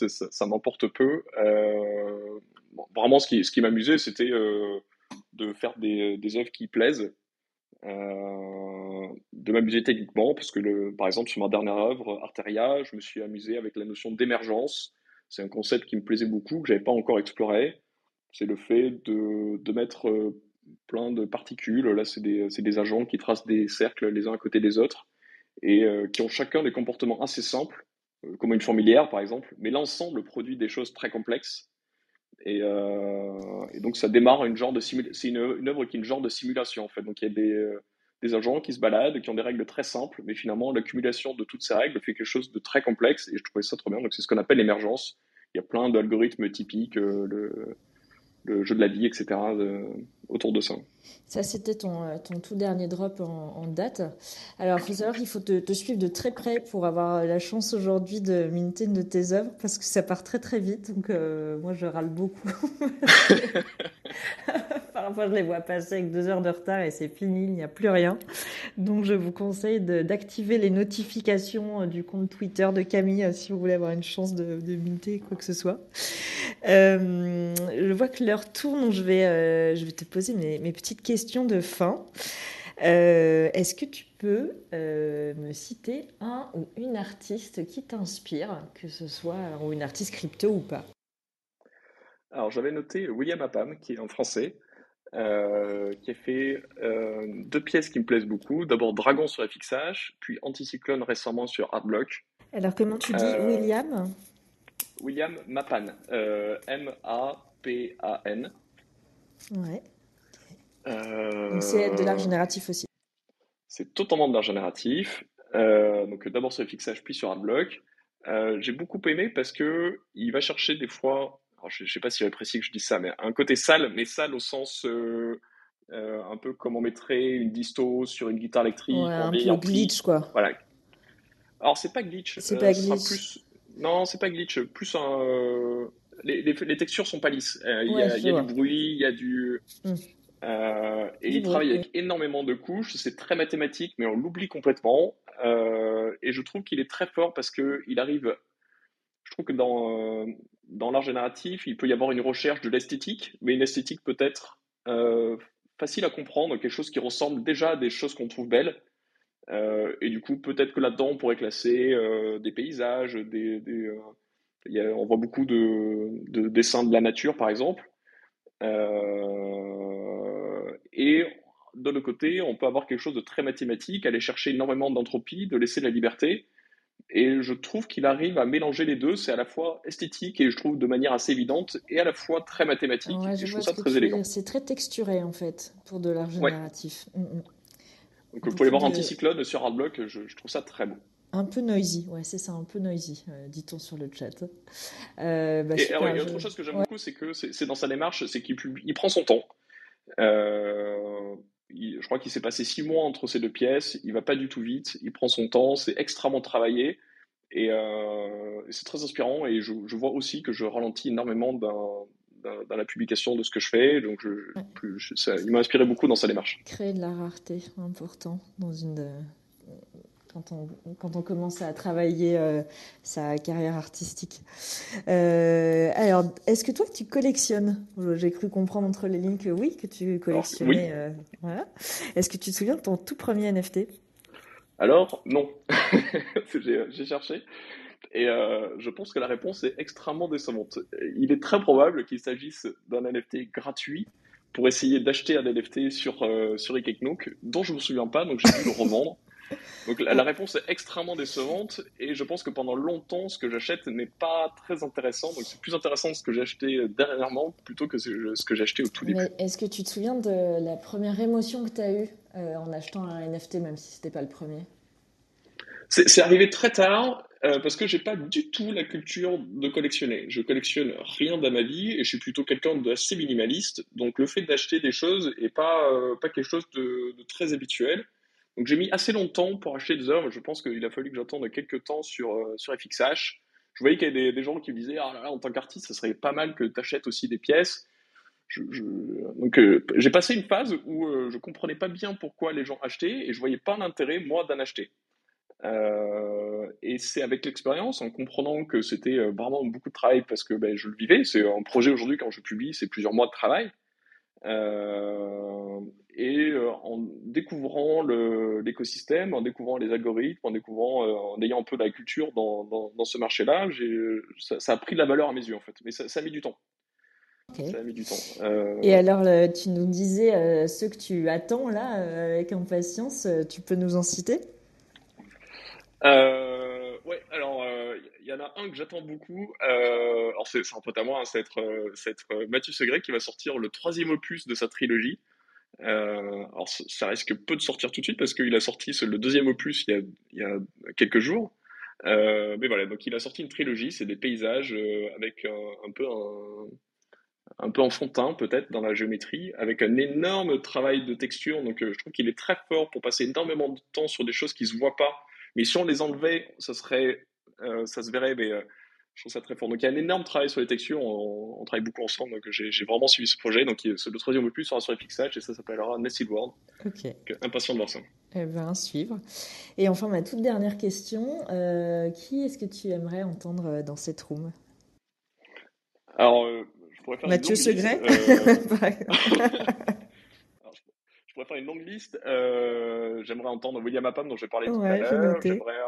ça, m'importe peu. Euh, vraiment, ce qui, m'amusait, c'était de faire des œuvres qui plaisent, euh, de m'amuser techniquement, parce que, le, par exemple, sur ma dernière œuvre, Arteria, je me suis amusé avec la notion d'émergence. C'est un concept qui me plaisait beaucoup, que j'avais pas encore exploré. C'est le fait de, de mettre euh, plein de particules. Là, c'est des, des agents qui tracent des cercles les uns à côté des autres et euh, qui ont chacun des comportements assez simples, comme une fourmilière par exemple, mais l'ensemble produit des choses très complexes. Et, euh, et donc ça démarre une genre de c'est une, œuvre qui est une genre de simulation en fait. Donc il y a des, euh, des agents qui se baladent, qui ont des règles très simples, mais finalement l'accumulation de toutes ces règles fait quelque chose de très complexe et je trouvais ça trop bien. Donc c'est ce qu'on appelle l'émergence. Il y a plein d'algorithmes typiques, euh, le jeu de la vie, etc. autour de ça. Ça, c'était ton, euh, tout dernier drop en, date. Alors, il faut savoir qu'il faut te, suivre de très près pour avoir la chance aujourd'hui de minter une de tes œuvres parce que ça part très très vite. Donc, euh, moi, je râle beaucoup. [LAUGHS] Parfois, je les vois passer avec deux heures de retard et c'est fini, il n'y a plus rien. Donc, je vous conseille d'activer les notifications euh, du compte Twitter de Camille euh, si vous voulez avoir une chance de minter quoi que ce soit. Euh, je vois que l'heure tourne, donc je vais, euh, je vais te poser mes, mes petites questions de fin. Euh, Est-ce que tu peux me citer un ou une artiste qui t'inspire, que ce soit ou une artiste crypto ou pas? Alors, j'avais noté William Appam, qui est un Français, euh, qui a fait euh, deux pièces qui me plaisent beaucoup. D'abord Dragon sur FXH, puis Anticyclone récemment sur Artblock. Alors, comment tu dis Euh, William? William Mapan, euh, M-A-P-A-N. Ouais. Euh, Donc, c'est de l'art génératif aussi. C'est totalement de l'art génératif. Euh, donc d'abord sur FXH, puis sur Adblock. Euh, j'ai beaucoup aimé parce que il va chercher des fois, alors je, je sais pas si j'apprécie que je dise ça, mais un côté sale, mais sale au sens un peu comme on mettrait une disto sur une guitare électrique Ouais, un peu glitch, quoi. Voilà. Alors c'est pas glitch, C'est euh, pas sera glitch. plus. Non, c'est pas glitch, plus un. euh, Les, les, les textures sont pas lisses. Euh, Il y Ouais, a, y du bruit, il y a du. Mm. Euh, et Du il bruit, travaille oui. avec énormément de couches, c'est très mathématique, mais on l'oublie complètement. Euh, et je trouve qu'il est très fort parce que il arrive. Je trouve que dans, dans l'art génératif, il peut y avoir une recherche de l'esthétique, mais une esthétique peut-être facile à comprendre, quelque chose qui ressemble déjà à des choses qu'on trouve belles. Euh, et du coup, peut-être que là-dedans, on pourrait classer euh, des paysages, des, des, euh, il y a- on voit beaucoup de, de dessins de la nature, par exemple. Et de l'autre côté, on peut avoir quelque chose de très mathématique, aller chercher énormément d'entropie, de laisser de la liberté. Et je trouve qu'il arrive à mélanger les deux. C'est à la fois esthétique et je trouve de manière assez évidente, et à la fois très mathématique. Ouais, et je trouve ça très élégant. C'est très texturé, en fait, pour de l'art génératif. Mm, mm. Donc vous pouvez voir de- Anticyclone sur Hardblock, je, je trouve ça très beau. Un peu noisy, ouais, c'est ça, un peu noisy, euh, dit-on sur le chat. Euh, bah, Et, super, autre chose que j'aime ouais. beaucoup, c'est que c'est dans sa démarche, c'est qu'il il prend son temps. Euh, il- je crois qu'il s'est passé six mois entre ces deux pièces. Il va pas du tout vite. Il prend son temps. C'est extrêmement travaillé et, euh, et c'est très inspirant. Et je, je vois aussi que je ralentis énormément dans, la publication de ce que je fais. Donc, je, Ouais. plus- je- ça- il m'a inspiré beaucoup dans sa démarche. Créer de la rareté, important dans une. euh, Quand on, quand on commence à travailler euh, sa carrière artistique. Euh, alors, est-ce que toi, tu collectionnes? J'ai cru comprendre entre les lignes que oui, que tu collectionnais. euh, voilà. Est-ce que tu te souviens de ton tout premier NFT? Alors, non. [LAUGHS] J'ai cherché. Et euh, je pense que la réponse est extrêmement décevante. Il est très probable qu'il s'agisse d'un NFT gratuit pour essayer d'acheter un NFT sur, euh, sur Ikeknook, dont je ne me souviens pas, donc j'ai dû le [LAUGHS] revendre. Donc la, la réponse est extrêmement décevante et je pense que pendant longtemps, ce que j'achète n'est pas très intéressant. Donc c'est plus intéressant ce que j'ai acheté dernièrement plutôt que ce, ce que j'ai acheté au tout début. Est-ce que tu te souviens de la première émotion que tu as eue euh, en achetant un NFT, même si c'était pas le premier? C'est arrivé très tard. Euh, parce que j'ai pas du tout la culture de collectionner. Je collectionne rien dans ma vie et je suis plutôt quelqu'un d'assez minimaliste. Donc le fait d'acheter des choses est pas euh, pas quelque chose de, très habituel. Donc j'ai mis assez longtemps pour acheter des œuvres. Je pense qu'il a fallu que j'attende quelques temps sur euh, sur FXH. Je voyais qu'il y avait des, gens qui me disaient ah en tant qu'artiste, ce serait pas mal que tu achètes aussi des pièces. Donc j'ai passé une phase où euh, je comprenais pas bien pourquoi les gens achetaient et je voyais pas l'intérêt moi d'en acheter. Euh, et c'est avec l'expérience, en comprenant que c'était euh, vraiment beaucoup de travail parce que ben, je le vivais. C'est un projet aujourd'hui, quand je publie, c'est plusieurs mois de travail. Euh, et en découvrant l'écosystème, en découvrant les algorithmes, en découvrant, en ayant un peu de la culture dans, dans, dans ce marché-là, ça, ça a pris de la valeur à mes yeux en fait. Mais ça, ça a mis du temps. Ça a mis du temps. Euh, Et alors, tu nous disais euh, ceux que tu attends là avec impatience, tu peux nous en citer? Euh, ouais, alors euh, il y en a un que j'attends beaucoup. Euh, alors c'est un pote à moi, hein, c'est être, euh, euh, Mathieu Segret qui va sortir le troisième opus de sa trilogie. Euh, alors ça risque peu de sortir tout de suite parce qu'il a sorti le deuxième opus il y a, quelques jours. Euh, mais voilà, donc il a sorti une trilogie, c'est des paysages euh, avec un, peu un, un peu enfantin peut-être dans la géométrie, avec un énorme travail de texture. Donc euh, je trouve qu'il est très fort pour passer énormément de temps sur des choses qui se voient pas. Mais si on les enlevait, ça serait, euh, ça se verrait. Mais euh, je trouve ça très fort. Donc il y a un énorme travail sur les textures. On, on travaille beaucoup ensemble. Donc j'ai vraiment suivi ce projet. Donc le troisième opus sera sur FXH et ça s'appellera Nested World. Ok. Donc, impatient de voir ça. Eh à suivre. Et enfin, ma toute dernière question, euh, qui est-ce que tu aimerais entendre euh, dans cette room? Alors euh, je pourrais faire Mathieu Segret? [LAUGHS] liste. Euh, Par exemple. Alors, je, je pourrais faire une longue liste. Euh, j'aimerais entendre William Appam, dont j'ai parlé tout à Ouais, l'heure. J'aimerais,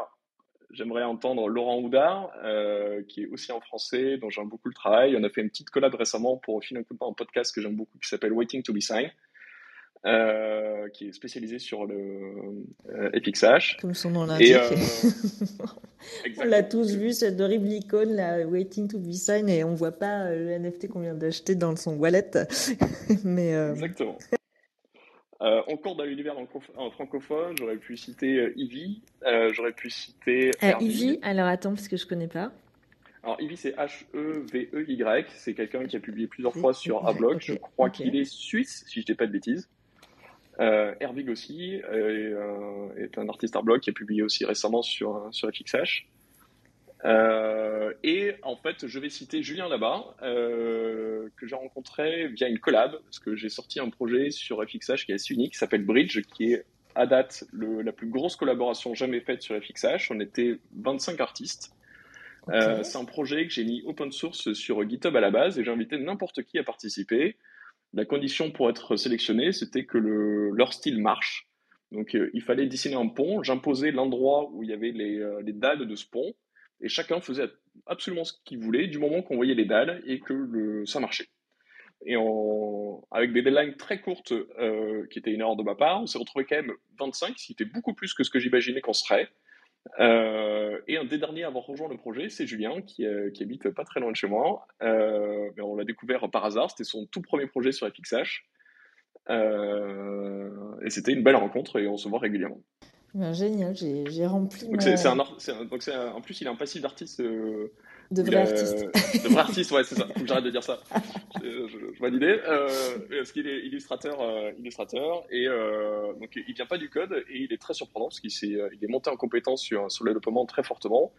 j'aimerais entendre Laurent Houdard, euh, qui est aussi en français, dont j'aime beaucoup le travail. On a fait une petite collab récemment pour filer un coup de main un podcast que j'aime beaucoup, qui s'appelle Waiting to be Signed, euh, qui est spécialisé sur le FXH. Comme son nom l'indique. [LAUGHS] On l'a tous vu, cette horrible icône, là, Waiting to be signed, et on voit pas le NFT qu'on vient d'acheter dans son wallet. [LAUGHS] Mais Exactement. Euh, encore dans l'univers en francophone, j'aurais pu citer euh, Ivy, euh, j'aurais pu citer euh. Ivy, alors attends, parce que je connais pas. Alors, Ivy, c'est H-E-V-E-Y. C'est quelqu'un qui a publié plusieurs fois sur Ablog. Je crois qu'il est suisse, si je dis pas de bêtises. Euh, Hervig aussi euh, est, euh, est un artiste Ablog qui a publié aussi récemment sur, euh, sur FXH. Euh, et en fait, je vais citer Julien Labat, euh, que j'ai rencontré via une collab, parce que j'ai sorti un projet sur FXH qui est assez unique, qui s'appelle Bridge, qui est à date le- la plus grosse collaboration jamais faite sur FXH. On était 25 artistes. Euh, c'est un projet que j'ai mis open source sur GitHub à la base et j'ai invité n'importe qui à participer. La condition pour être sélectionné, c'était que le, leur style marche. Donc euh, il fallait dessiner un pont, j'imposais l'endroit où il y avait les, les dalles de ce pont et chacun faisait absolument ce qu'il voulait du moment qu'on voyait les dalles et que ça marchait. Et avec des deadlines très courtes, euh, qui étaient une erreur de ma part, on s'est retrouvé quand même 25, ce qui était beaucoup plus que ce que j'imaginais qu'on serait. Euh, et un des derniers à avoir rejoint le projet, c'est Julien, qui, euh, habite pas très loin de chez moi. On l'a découvert par hasard, c'était son tout premier projet sur FXH. Et c'était une belle rencontre et on se voit régulièrement. Ben, génial, j'ai rempli Donc un, donc en plus il a un passif d'artiste. euh, de vrai a- artiste. de vrai artiste, ouais, c'est ça. [LAUGHS] Faut que j'arrête de dire ça. Je, je, je vois l'idée. Euh, parce qu'il est illustrateur, euh, illustrateur, et euh, donc il vient pas du code et il est très surprenant parce qu'il s'est, euh, il est monté en compétence sur, sur le développement très fortement.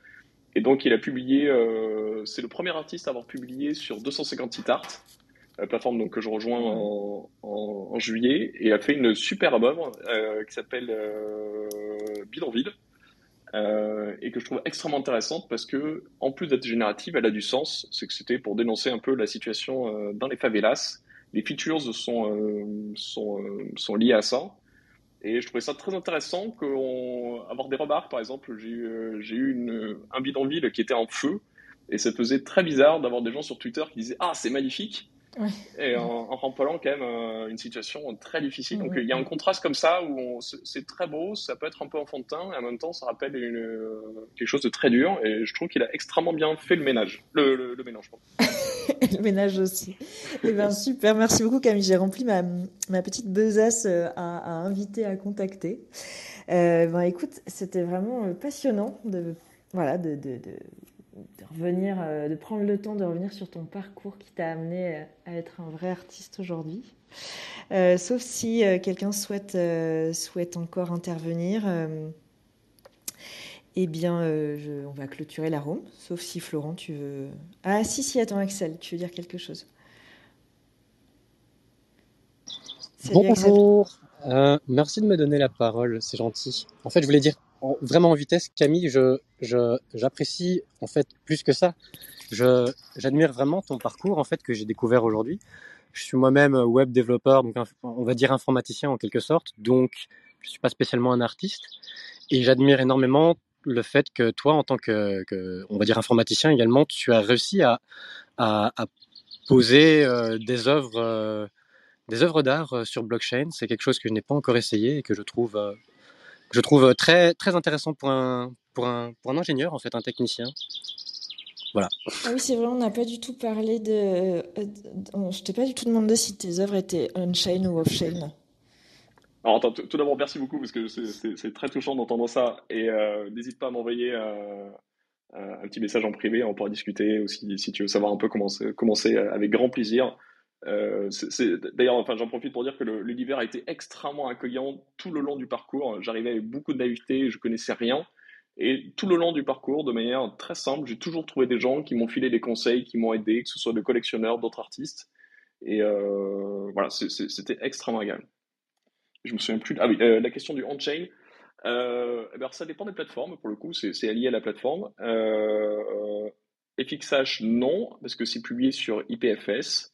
Et donc il a publié, euh, c'est le premier artiste à avoir publié sur 250 sites art, la plateforme donc que je rejoins en, en, en juillet, et a fait une superbe œuvre euh, qui s'appelle euh, Bidonville euh, et que je trouve extrêmement intéressante parce que, en plus d'être générative, elle a du sens. C'est que c'était pour dénoncer un peu la situation dans les favelas. Les features sont, sont, sont liées à ça. Et je trouvais ça très intéressant qu'on avoir des remarques. Par exemple, j'ai eu, j'ai eu une, un bidonville qui était en feu. Et ça faisait très bizarre d'avoir des gens sur Twitter qui disaient Ah, c'est magnifique Ouais. et en, en quand même euh, une situation très difficile. Donc il y a un contraste comme ça où c'est très beau, ça peut être un peu enfantin, et en même temps ça rappelle une, euh, quelque chose de très dur. Et je trouve qu'il a extrêmement bien fait le ménage, le, le, le mélange. Et [LAUGHS] le ménage aussi. Eh ben, super, merci beaucoup Camille. J'ai rempli ma, ma petite besace euh, à, à inviter, à contacter. Euh, ben, écoute, c'était vraiment passionnant de voilà, de, de revenir, euh, de prendre le temps de revenir sur ton parcours qui t'a amené à être un vrai artiste aujourd'hui. Euh, sauf si euh, quelqu'un souhaite, euh, souhaite encore intervenir. euh, eh bien, euh, je- on va clôturer la room, sauf si Florent, tu veux... Ah si, si, attends Axel, tu veux dire quelque chose Salut. Bonjour, Euh, merci de me donner la parole, c'est gentil. En fait, je voulais dire en- vraiment en vitesse, Camille, je, j'apprécie en fait plus que ça. Je, j'admire vraiment ton parcours en fait que j'ai découvert aujourd'hui. Je suis moi-même web développeur, donc on va dire informaticien en quelque sorte, donc je suis pas spécialement un artiste. Et j'admire énormément le fait que toi, en tant que, on va dire informaticien également, tu as réussi à, à, à poser euh, des œuvres euh, des œuvres d'art euh, sur blockchain. C'est quelque chose que je n'ai pas encore essayé et que je trouve, je trouve très, très intéressant pour un, pour, un, pour un ingénieur, en fait, un technicien. Voilà. Ah oui, c'est vrai, on n'a pas du tout parlé de... euh, Je t'ai pas du tout demandé si tes œuvres étaient on-chain ou off-chain. Alors, attends, tout tout d'abord, merci beaucoup parce que c'est- très touchant d'entendre ça. Et euh, n'hésite pas à m'envoyer euh, euh, un petit message en privé, on pourra discuter aussi si tu veux savoir un peu comment euh, avec grand plaisir. Euh, D'ailleurs, enfin, j'en profite pour dire que l'univers a été extrêmement accueillant tout le long du parcours. J'arrivais avec beaucoup de naïveté, je connaissais rien. Et tout le long du parcours, de manière très simple, j'ai toujours trouvé des gens qui m'ont filé des conseils, qui m'ont aidé, que ce soit de collectionneurs, d'autres artistes. Et euh, voilà, c'était extrêmement agréable. Je me souviens plus. de- Ah oui, euh, la question du on-chain. Euh, ça dépend des plateformes, pour le coup, c'est c'est lié à la plateforme. FXH, non, parce que c'est publié sur IPFS.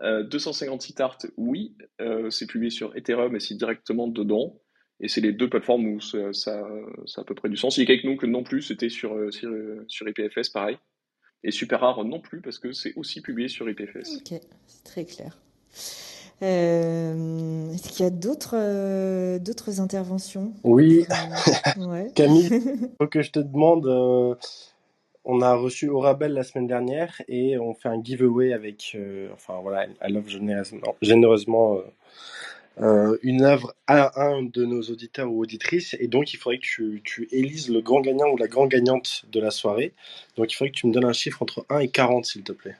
Euh, 256 art, oui, euh, c'est publié sur Ethereum et c'est directement dedans. Et c'est les deux plateformes où ça, ça, ça a à peu près du sens. Il y a quelques non plus, c'était sur, euh, sur, euh, sur IPFS, pareil. Et Super Rare non plus, parce que c'est aussi publié sur IPFS. Ok, c'est très clair. Euh, Est-ce qu'il y a d'autres euh, d'autres interventions? Oui, Euh, Ouais. [LAUGHS] Camille, [LAUGHS] faut que je te demande. euh, on a reçu Orabel la semaine dernière et on fait un giveaway avec. euh, enfin voilà, elle offre généreusement, euh, euh, une œuvre à un de nos auditeurs ou auditrices. Et donc il faudrait que tu, tu élises le grand gagnant ou la grande gagnante de la soirée. Donc il faudrait que tu me donnes un chiffre entre 1 et 40, s'il te plaît.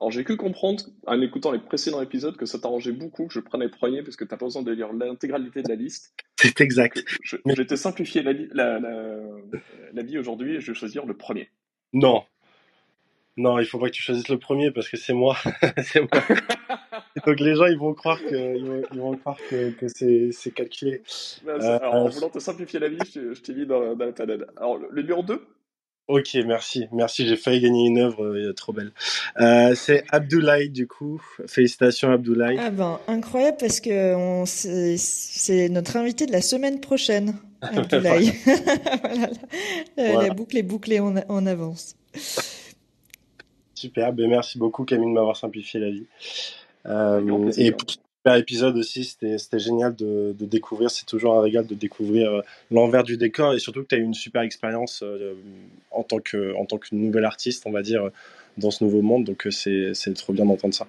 Alors j'ai cru comprendre, en écoutant les précédents épisodes, que ça t'arrangeait beaucoup que je prenne les premiers, parce que t'as pas besoin de lire l'intégralité de la liste. C'est exact. Je, je vais te simplifier la, li- la, la, la vie aujourd'hui et je vais choisir le premier. Non. Non, il faut pas que tu choisisses le premier parce que c'est moi. [LAUGHS] c'est moi. [LAUGHS] Donc les gens ils vont croire que ils vont, ils vont croire que, que c'est calculé. Ben, c'est- Euh, alors, en voulant te simplifier la vie, je, je t'ai mis dans, dans la panade. Alors le, le numéro 2 Ok, merci, merci. J'ai failli gagner une œuvre euh, trop belle. Euh, c'est Abdoulaye du coup. Félicitations Abdoulaye. Ah ben, incroyable parce que on- c'est c'est notre invité de la semaine prochaine, [LAUGHS] Abdoulaye. Voilà, la, [LAUGHS] Voilà. la boucle est bouclée en, en avance. Super. Ben merci beaucoup Camille de m'avoir simplifié la vie. Euh, et pour épisode aussi, c'était c'était génial de, de découvrir. C'est toujours un régal de découvrir euh, l'envers du décor et surtout que tu as eu une super expérience euh, en tant que en tant que nouvelle artiste, on va dire, dans ce nouveau monde. Donc euh, c'est c'est trop bien d'entendre ça.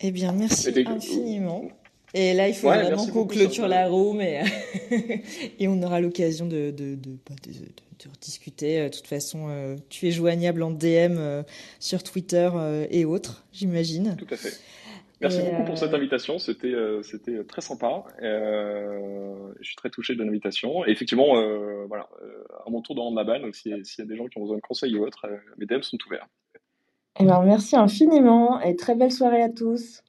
Eh bien, merci infiniment. Et là, il faut Ouais, vraiment qu'on clôture la room et, [LAUGHS] et on aura l'occasion de, de, de, bah, de- de- de rediscuter. Euh, De toute façon, euh, tu es joignable en DM euh, sur Twitter euh, et autres, j'imagine. Tout à fait. Merci Et, beaucoup euh, pour cette invitation, c'était euh, c'était très sympa. Euh, je suis très touché de l'invitation. Et effectivement, euh, voilà, euh, à mon tour de rendre la balle, donc s'il y, a- s'il y a des gens qui ont besoin de conseils ou autres, euh, mes DM sont ouverts. Eh bien, merci infiniment et très belle soirée à tous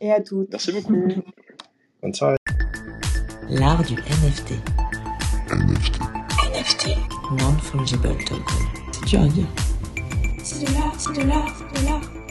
et à toutes. Merci beaucoup. [LAUGHS] Bonne soirée. L'art du NFT, NFT. NFT. Non-Fungible Token. C'est dur à dire. C'est de l'art, c'est de l'art, c'est de l'art.